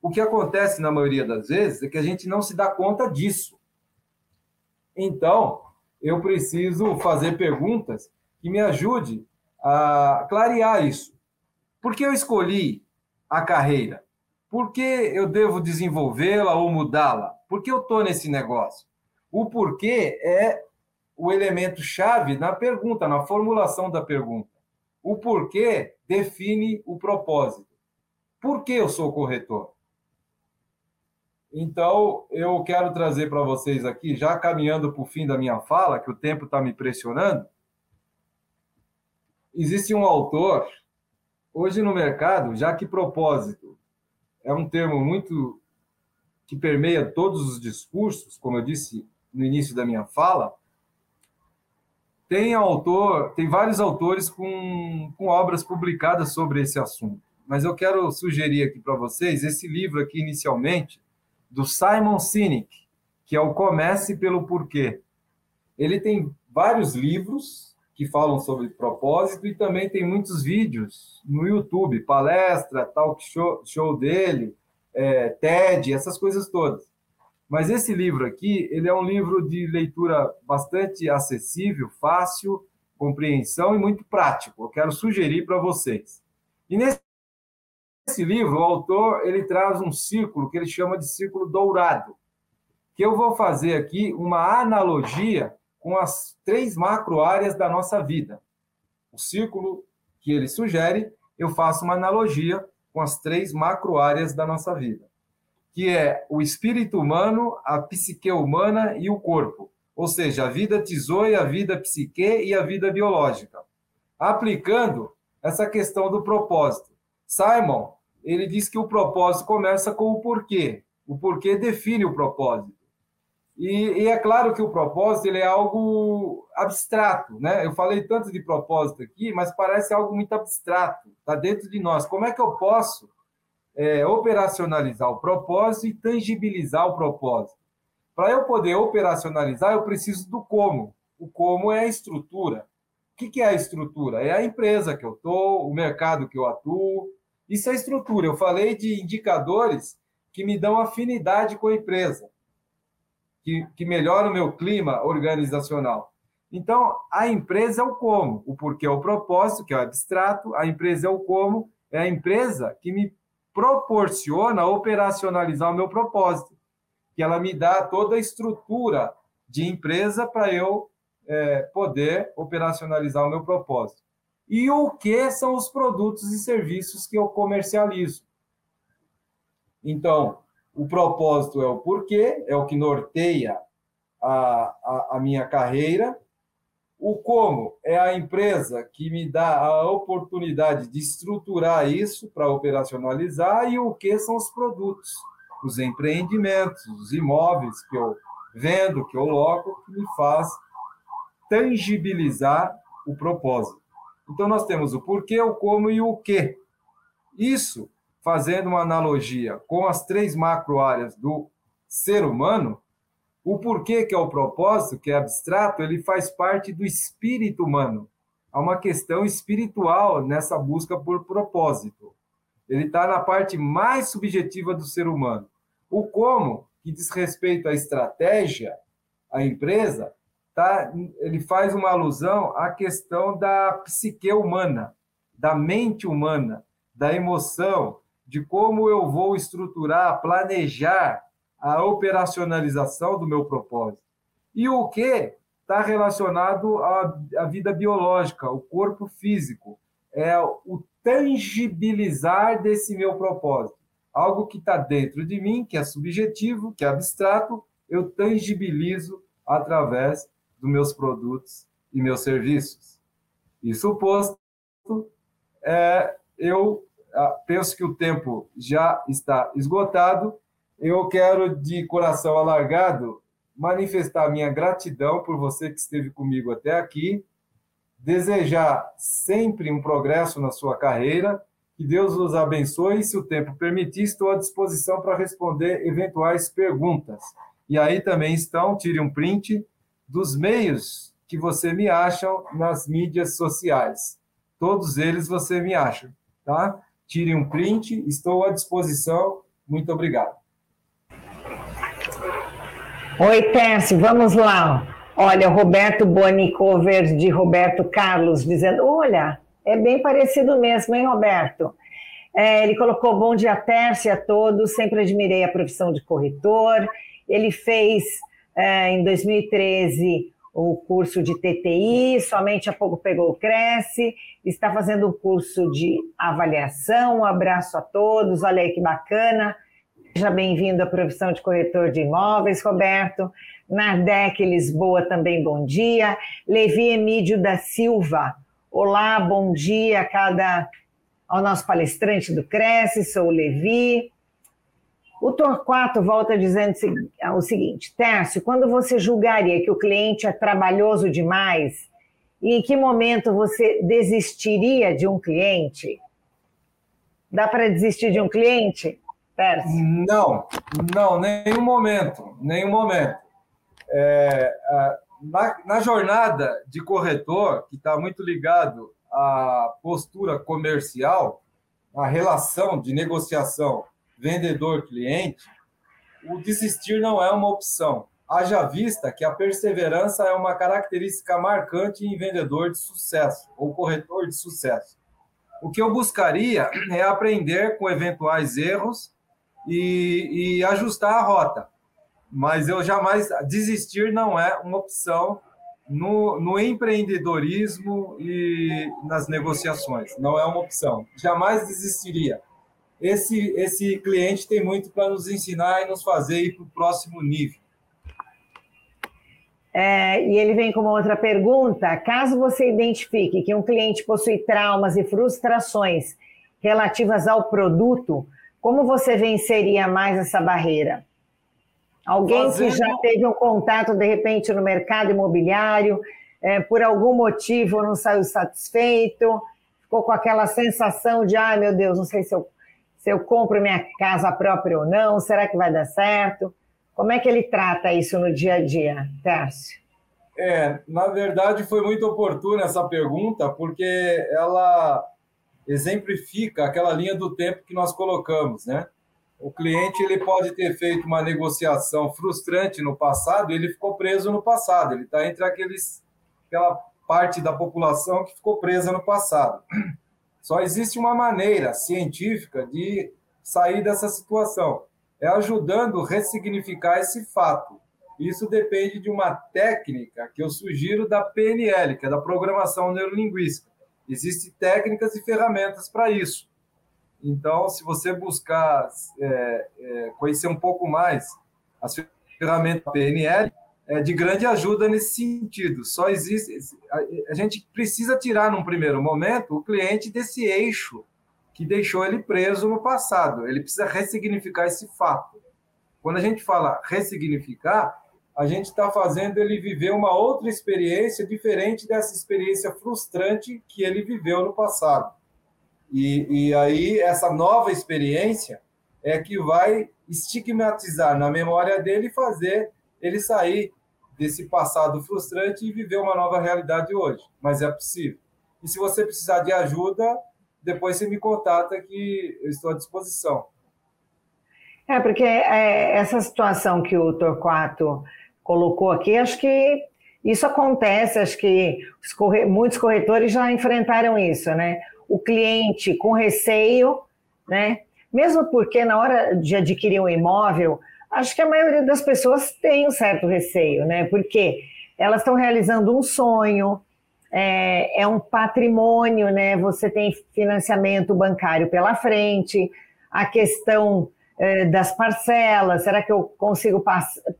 O que acontece na maioria das vezes é que a gente não se dá conta disso. Então, eu preciso fazer perguntas que me ajude a clarear isso. Por que eu escolhi a carreira? Por que eu devo desenvolvê-la ou mudá-la? Por que eu estou nesse negócio? O porquê é o elemento chave na pergunta, na formulação da pergunta. O porquê define o propósito. Por que eu sou corretor? Então, eu quero trazer para vocês aqui, já caminhando para o fim da minha fala, que o tempo está me pressionando. Existe um autor, hoje no mercado, já que propósito é um termo muito que permeia todos os discursos, como eu disse no início da minha fala, tem autor, tem vários autores com, com obras publicadas sobre esse assunto. Mas eu quero sugerir aqui para vocês esse livro aqui inicialmente do Simon Sinek, que é o Comece pelo Porquê. Ele tem vários livros que falam sobre propósito e também tem muitos vídeos no YouTube, palestra, talk show, show dele, é, TED, essas coisas todas. Mas esse livro aqui, ele é um livro de leitura bastante acessível, fácil, compreensão e muito prático. Eu quero sugerir para vocês. E nesse livro, o autor ele traz um círculo que ele chama de círculo dourado, que eu vou fazer aqui uma analogia com as três macro áreas da nossa vida. O círculo que ele sugere, eu faço uma analogia com as três macro áreas da nossa vida, que é o espírito humano, a psique humana e o corpo, ou seja, a vida tizoe, a vida psique e a vida biológica. Aplicando essa questão do propósito. Simon, ele diz que o propósito começa com o porquê. O porquê define o propósito. E, e, é claro que o propósito ele é algo abstrato, né? Eu falei tanto de propósito aqui, mas parece algo muito abstrato, está dentro de nós. Como é que eu posso é, operacionalizar o propósito e tangibilizar o propósito? Para eu poder operacionalizar, eu preciso do como. O como é a estrutura. O que, que é a estrutura? É a empresa que eu estou, o mercado que eu atuo. Isso é estrutura. Eu falei de indicadores que me dão afinidade com a empresa que, que melhora o meu clima organizacional. Então, a empresa é o como, o porquê é o propósito, que é o abstrato, a empresa é o como, é a empresa que me proporciona operacionalizar o meu propósito, que ela me dá toda a estrutura de empresa para eu é, poder operacionalizar o meu propósito. E o que são os produtos e serviços que eu comercializo? Então, o propósito é o porquê, é o que norteia a, a, a minha carreira. O como é a empresa que me dá a oportunidade de estruturar isso para operacionalizar, e o que são os produtos, os empreendimentos, os imóveis que eu vendo, que eu logo, que me faz tangibilizar o propósito. Então, nós temos o porquê, o como e o que. Isso fazendo uma analogia com as três macro áreas do ser humano, o porquê que é o propósito, que é abstrato, ele faz parte do espírito humano. Há uma questão espiritual nessa busca por propósito. Ele está na parte mais subjetiva do ser humano. O como, que diz respeito à estratégia, à empresa, tá, ele faz uma alusão à questão da psique humana, da mente humana, da emoção, de como eu vou estruturar, planejar a operacionalização do meu propósito. E o que está relacionado à, à vida biológica, o corpo físico, é o tangibilizar desse meu propósito. Algo que está dentro de mim, que é subjetivo, que é abstrato, eu tangibilizo através dos meus produtos e meus serviços. Isso posto, é, eu ah, penso que o tempo já está esgotado. Eu quero, de coração alargado, manifestar minha gratidão por você que esteve comigo até aqui, desejar sempre um progresso na sua carreira, que Deus os abençoe e, se o tempo permitir, estou à disposição para responder eventuais perguntas. E aí também estão, tire um print dos meios que você me acham nas mídias sociais. Todos eles você me acha, tá? tire um print, estou à disposição. Muito obrigado. Oi, Tércio, vamos lá. Olha, Roberto Boni, cover de Roberto Carlos, dizendo: Olha, É bem parecido mesmo, hein, Roberto? É, ele colocou bom dia, Tércia, a todos. Sempre admirei a profissão de corretor. Ele fez, é, em 2013, o curso de TTI, somente há pouco pegou o Cresce, está fazendo o curso de avaliação. Um abraço a todos, olha aí que bacana. Seja bem-vindo à profissão de corretor de imóveis, Roberto. Nardec Lisboa também, bom dia. Levi Emídio da Silva, olá, bom dia a cada ao nosso palestrante do Cresce, sou o Levi. O Torquato volta dizendo o seguinte: Tércio, quando você julgaria que o cliente é trabalhoso demais, e em que momento você desistiria de um cliente? Dá para desistir de um cliente, Não, não, nenhum momento, nenhum momento. É, na, na jornada de corretor, que está muito ligado à postura comercial, a relação de negociação vendedor-cliente, o desistir não é uma opção. Haja vista que a perseverança é uma característica marcante em vendedor de sucesso ou corretor de sucesso. O que eu buscaria é aprender com eventuais erros e, e ajustar a rota. Mas eu jamais. Desistir não é uma opção no, no, empreendedorismo e nas negociações. Não é uma opção. Jamais desistiria esse, esse cliente tem muito para nos ensinar e nos fazer ir para o próximo nível. É, e ele vem com uma outra pergunta. Caso você identifique que um cliente possui traumas e frustrações relativas ao produto, como você venceria mais essa barreira? Alguém Fazendo... que já teve um contato, de repente, no mercado imobiliário, é, por algum motivo não saiu satisfeito, ficou com aquela sensação de, ai meu Deus, não sei se eu se eu compro minha casa própria ou não, será que vai dar certo? Como é que ele trata isso no dia a dia, Tércio? É, na verdade foi muito oportuna essa pergunta, porque ela exemplifica aquela linha do tempo que nós colocamos, né? O cliente ele pode ter feito uma negociação frustrante no passado, ele ficou preso no passado, ele está entre aqueles aquela parte da população que ficou presa no passado. Só existe uma maneira científica de sair dessa situação, é ajudando a ressignificar esse fato. Isso depende de uma técnica que eu sugiro da PNL, que é da Programação Neurolinguística. Existem técnicas e ferramentas para isso. Então, se você buscar é, é, conhecer um pouco mais as ferramentas da PNL, é, de grande ajuda nesse sentido. Só existe. A, a gente precisa tirar, num primeiro momento, o cliente desse eixo que deixou ele preso no passado. Ele precisa ressignificar esse fato. Quando a gente fala ressignificar, a gente está fazendo ele viver uma outra experiência diferente dessa experiência frustrante que ele viveu no passado. E, e aí, essa nova experiência é que vai estigmatizar na memória dele e fazer ele sair desse passado frustrante e viver uma nova realidade hoje. Mas é possível. E se você precisar de ajuda, depois você me contata que eu estou à disposição. É, porque é, essa situação que o Torquato colocou aqui, acho que isso acontece, acho que corre... muitos corretores já enfrentaram isso, né? O cliente com receio, né? Mesmo porque na hora de adquirir um imóvel, Acho que a maioria das pessoas tem um certo receio, né? Porque elas estão realizando um sonho, é, é, um patrimônio, né? Você tem financiamento bancário pela frente, a questão é, das parcelas, será que eu consigo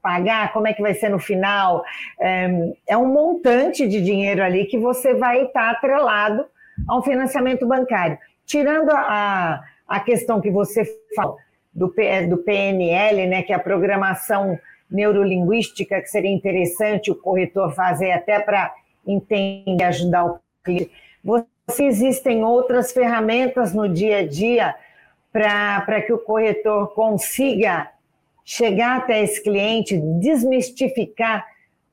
pagar? Como é que vai ser no final? É, é um montante de dinheiro ali que você vai estar atrelado a um financiamento bancário. Tirando a, a questão que você falou do, do PNL, né, que é a programação neurolinguística, que seria interessante o corretor fazer até para entender e ajudar o cliente. Se existem outras ferramentas no dia a dia para que o corretor consiga chegar até esse cliente, desmistificar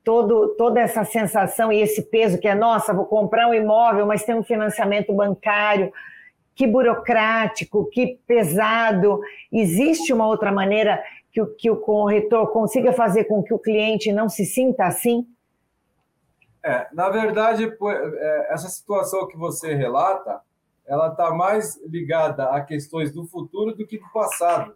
todo, toda essa sensação e esse peso que é, nossa, vou comprar um imóvel, mas tem um financiamento bancário, que burocrático, que pesado. Existe uma outra maneira que o, que o corretor consiga fazer com que o cliente não se sinta assim? É, na verdade, é, essa situação que você relata, ela está mais ligada a questões do futuro do que do passado,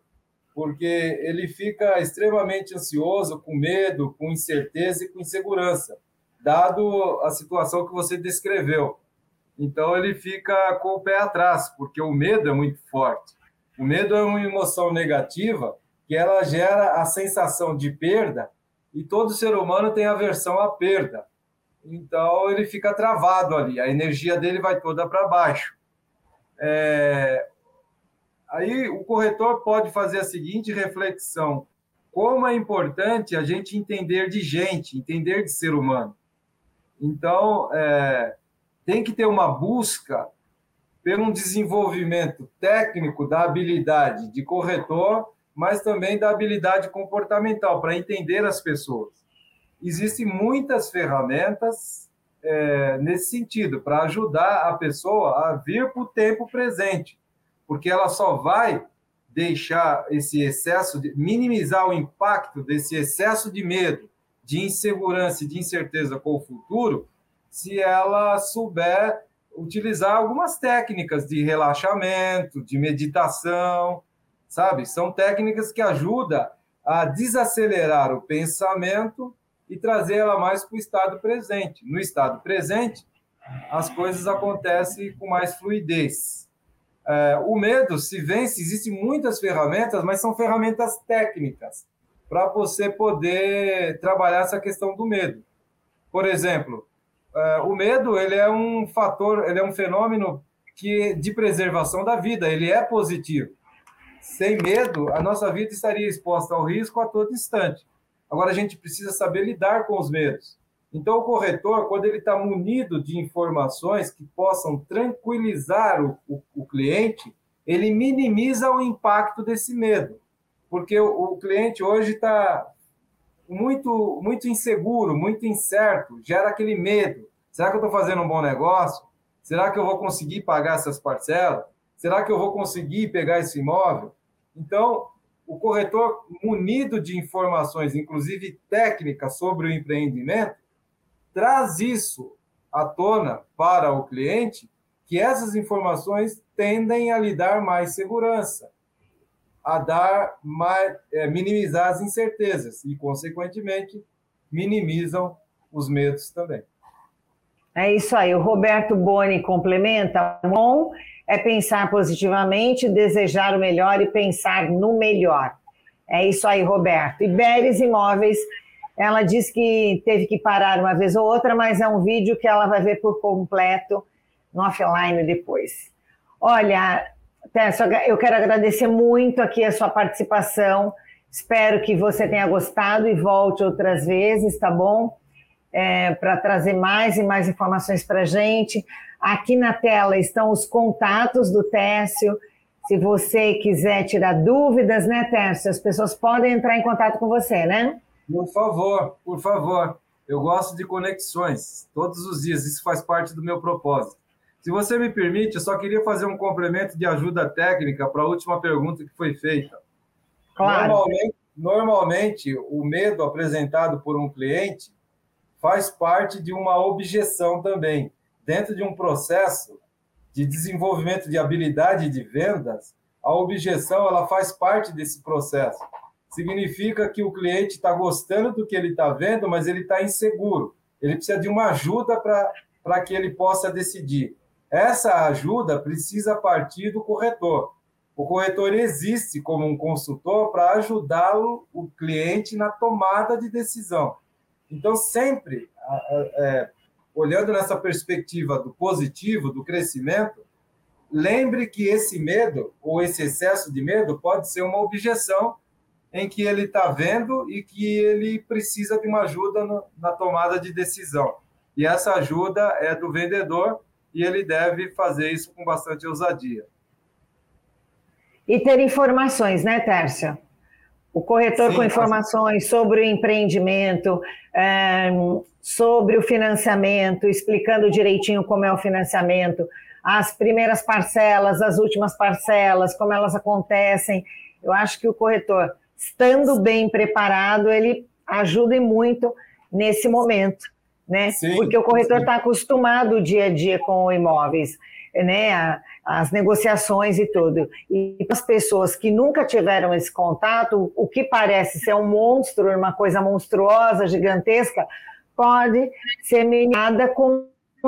porque ele fica extremamente ansioso, com medo, com incerteza e com insegurança, dado a situação que você descreveu. Então ele fica com o pé atrás, porque o medo é muito forte. O medo é uma emoção negativa que ela gera a sensação de perda e todo ser humano tem aversão à perda. Então ele fica travado ali, a energia dele vai toda para baixo. É... Aí o corretor pode fazer a seguinte reflexão: como é importante a gente entender de gente, entender de ser humano. Então, é... tem que ter uma busca pelo desenvolvimento técnico da habilidade de corretor, mas também da habilidade comportamental para entender as pessoas existem muitas ferramentas é, nesse sentido, para ajudar a pessoa a vir para o tempo presente, porque ela só vai deixar esse excesso, de, minimizar o impacto desse excesso de medo, de insegurança e de incerteza com o futuro, se ela souber utilizar algumas técnicas de relaxamento, de meditação, sabe? São técnicas que ajudam a desacelerar o pensamento e trazer ela mais para o estado presente. No estado presente, as coisas acontecem com mais fluidez. É, o medo se vence, existem muitas ferramentas, mas são ferramentas técnicas para você poder trabalhar essa questão do medo. Por exemplo, é, o medo ele é um fator, ele é um fenômeno que de preservação da vida, ele é positivo. Sem medo, a nossa vida estaria exposta ao risco a todo instante. Agora, a gente precisa saber lidar com os medos. Então, o corretor, quando ele está munido de informações que possam tranquilizar o, o, o, cliente, ele minimiza o impacto desse medo. Porque o, o cliente hoje está muito, muito inseguro, muito incerto, gera aquele medo. Será que eu estou fazendo um bom negócio? Será que eu vou conseguir pagar essas parcelas? Será que eu vou conseguir pegar esse imóvel? Então, o corretor, munido de informações, inclusive técnicas sobre o empreendimento, traz isso à tona para o cliente, que essas informações tendem a lhe dar mais segurança, a dar mais, é, minimizar as incertezas e, consequentemente, minimizam os medos também. É isso aí. O Roberto Boni complementa. Bom é pensar positivamente, desejar o melhor e pensar no melhor. É isso aí, Roberto. Iberes Imóveis, ela diz que teve que parar uma vez ou outra, mas é um vídeo que ela vai ver por completo no offline depois. Olha, Tessa, eu quero agradecer muito aqui a sua participação. Espero que você tenha gostado e volte outras vezes, tá bom? É, para trazer mais e mais informações para a gente. Aqui na tela estão os contatos do Técio. Se você quiser tirar dúvidas, né, Técio? As pessoas podem entrar em contato com você, né? Por favor, por favor. Eu gosto de conexões todos os dias. Isso faz parte do meu propósito. Se você me permite, eu só queria fazer um complemento de ajuda técnica para a última pergunta que foi feita. Claro. Normalmente, normalmente, o medo apresentado por um cliente faz parte de uma objeção também dentro de um processo de desenvolvimento de habilidade de vendas, a objeção ela faz parte desse processo. Significa que o cliente está gostando do que ele está vendo, mas ele está inseguro. Ele precisa de uma ajuda para que ele possa decidir. Essa ajuda precisa partir do corretor. O corretor existe como um consultor para ajudá-lo, o cliente, na tomada de decisão. Então, sempre é, olhando nessa perspectiva do positivo, do crescimento, lembre que esse medo ou esse excesso de medo pode ser uma objeção em que ele está vendo e que ele precisa de uma ajuda no, na tomada de decisão. E essa ajuda é do vendedor e ele deve fazer isso com bastante ousadia. E ter informações, né, Tércia? O corretor Sim, com informações sobre o empreendimento, é, sobre o financiamento, explicando direitinho como é o financiamento, as primeiras parcelas, as últimas parcelas, como elas acontecem. Eu acho que o corretor, estando bem preparado, ele ajuda muito nesse momento, né? Sim, Porque o corretor está acostumado dia a dia com imóveis, né? As negociações e tudo. E as pessoas que nunca tiveram esse contato, o que parece ser um monstro, uma coisa monstruosa, gigantesca, pode ser minada com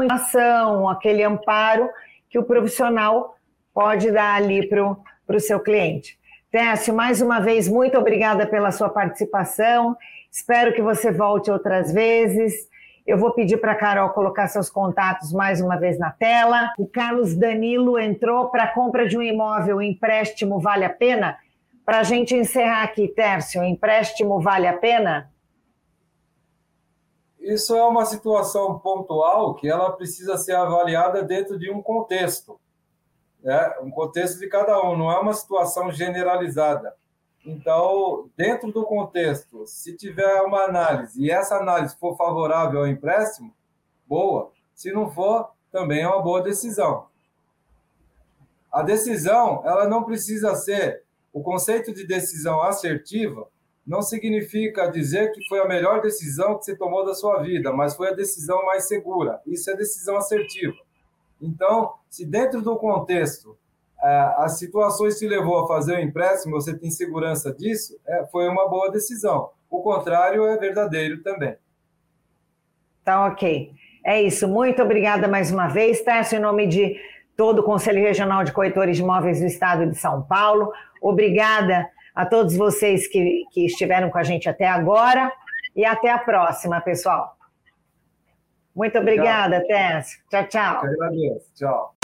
ação, aquele amparo que o profissional pode dar ali para o seu cliente. Técio, mais uma vez, muito obrigada pela sua participação. Espero que você volte outras vezes. Eu vou pedir para a Carol colocar seus contatos mais uma vez na tela. O Carlos Danilo entrou para a compra de um imóvel, empréstimo vale a pena? Para a gente encerrar aqui, Tércio, empréstimo vale a pena? Isso é uma situação pontual que ela precisa ser avaliada dentro de um contexto, né? um contexto de cada um, não é uma situação generalizada. Então, dentro do contexto, se tiver uma análise e essa análise for favorável ao empréstimo, boa. Se não for, também é uma boa decisão. A decisão, ela não precisa ser o conceito de decisão assertiva não significa dizer que foi a melhor decisão que você tomou da sua vida, mas foi a decisão mais segura. Isso é decisão assertiva. Então, se dentro do contexto as situações te levou a fazer o empréstimo, você tem segurança disso, é, foi uma boa decisão. O contrário é verdadeiro também. Tá ok. É isso. Muito obrigada mais uma vez, Tércio, em nome de todo o Conselho Regional de Corretores de Imóveis do Estado de São Paulo. Obrigada a todos vocês que, que estiveram com a gente até agora e até a próxima, pessoal. Muito obrigada, Tércio. Tchau, tchau. Eu agradeço. Tchau.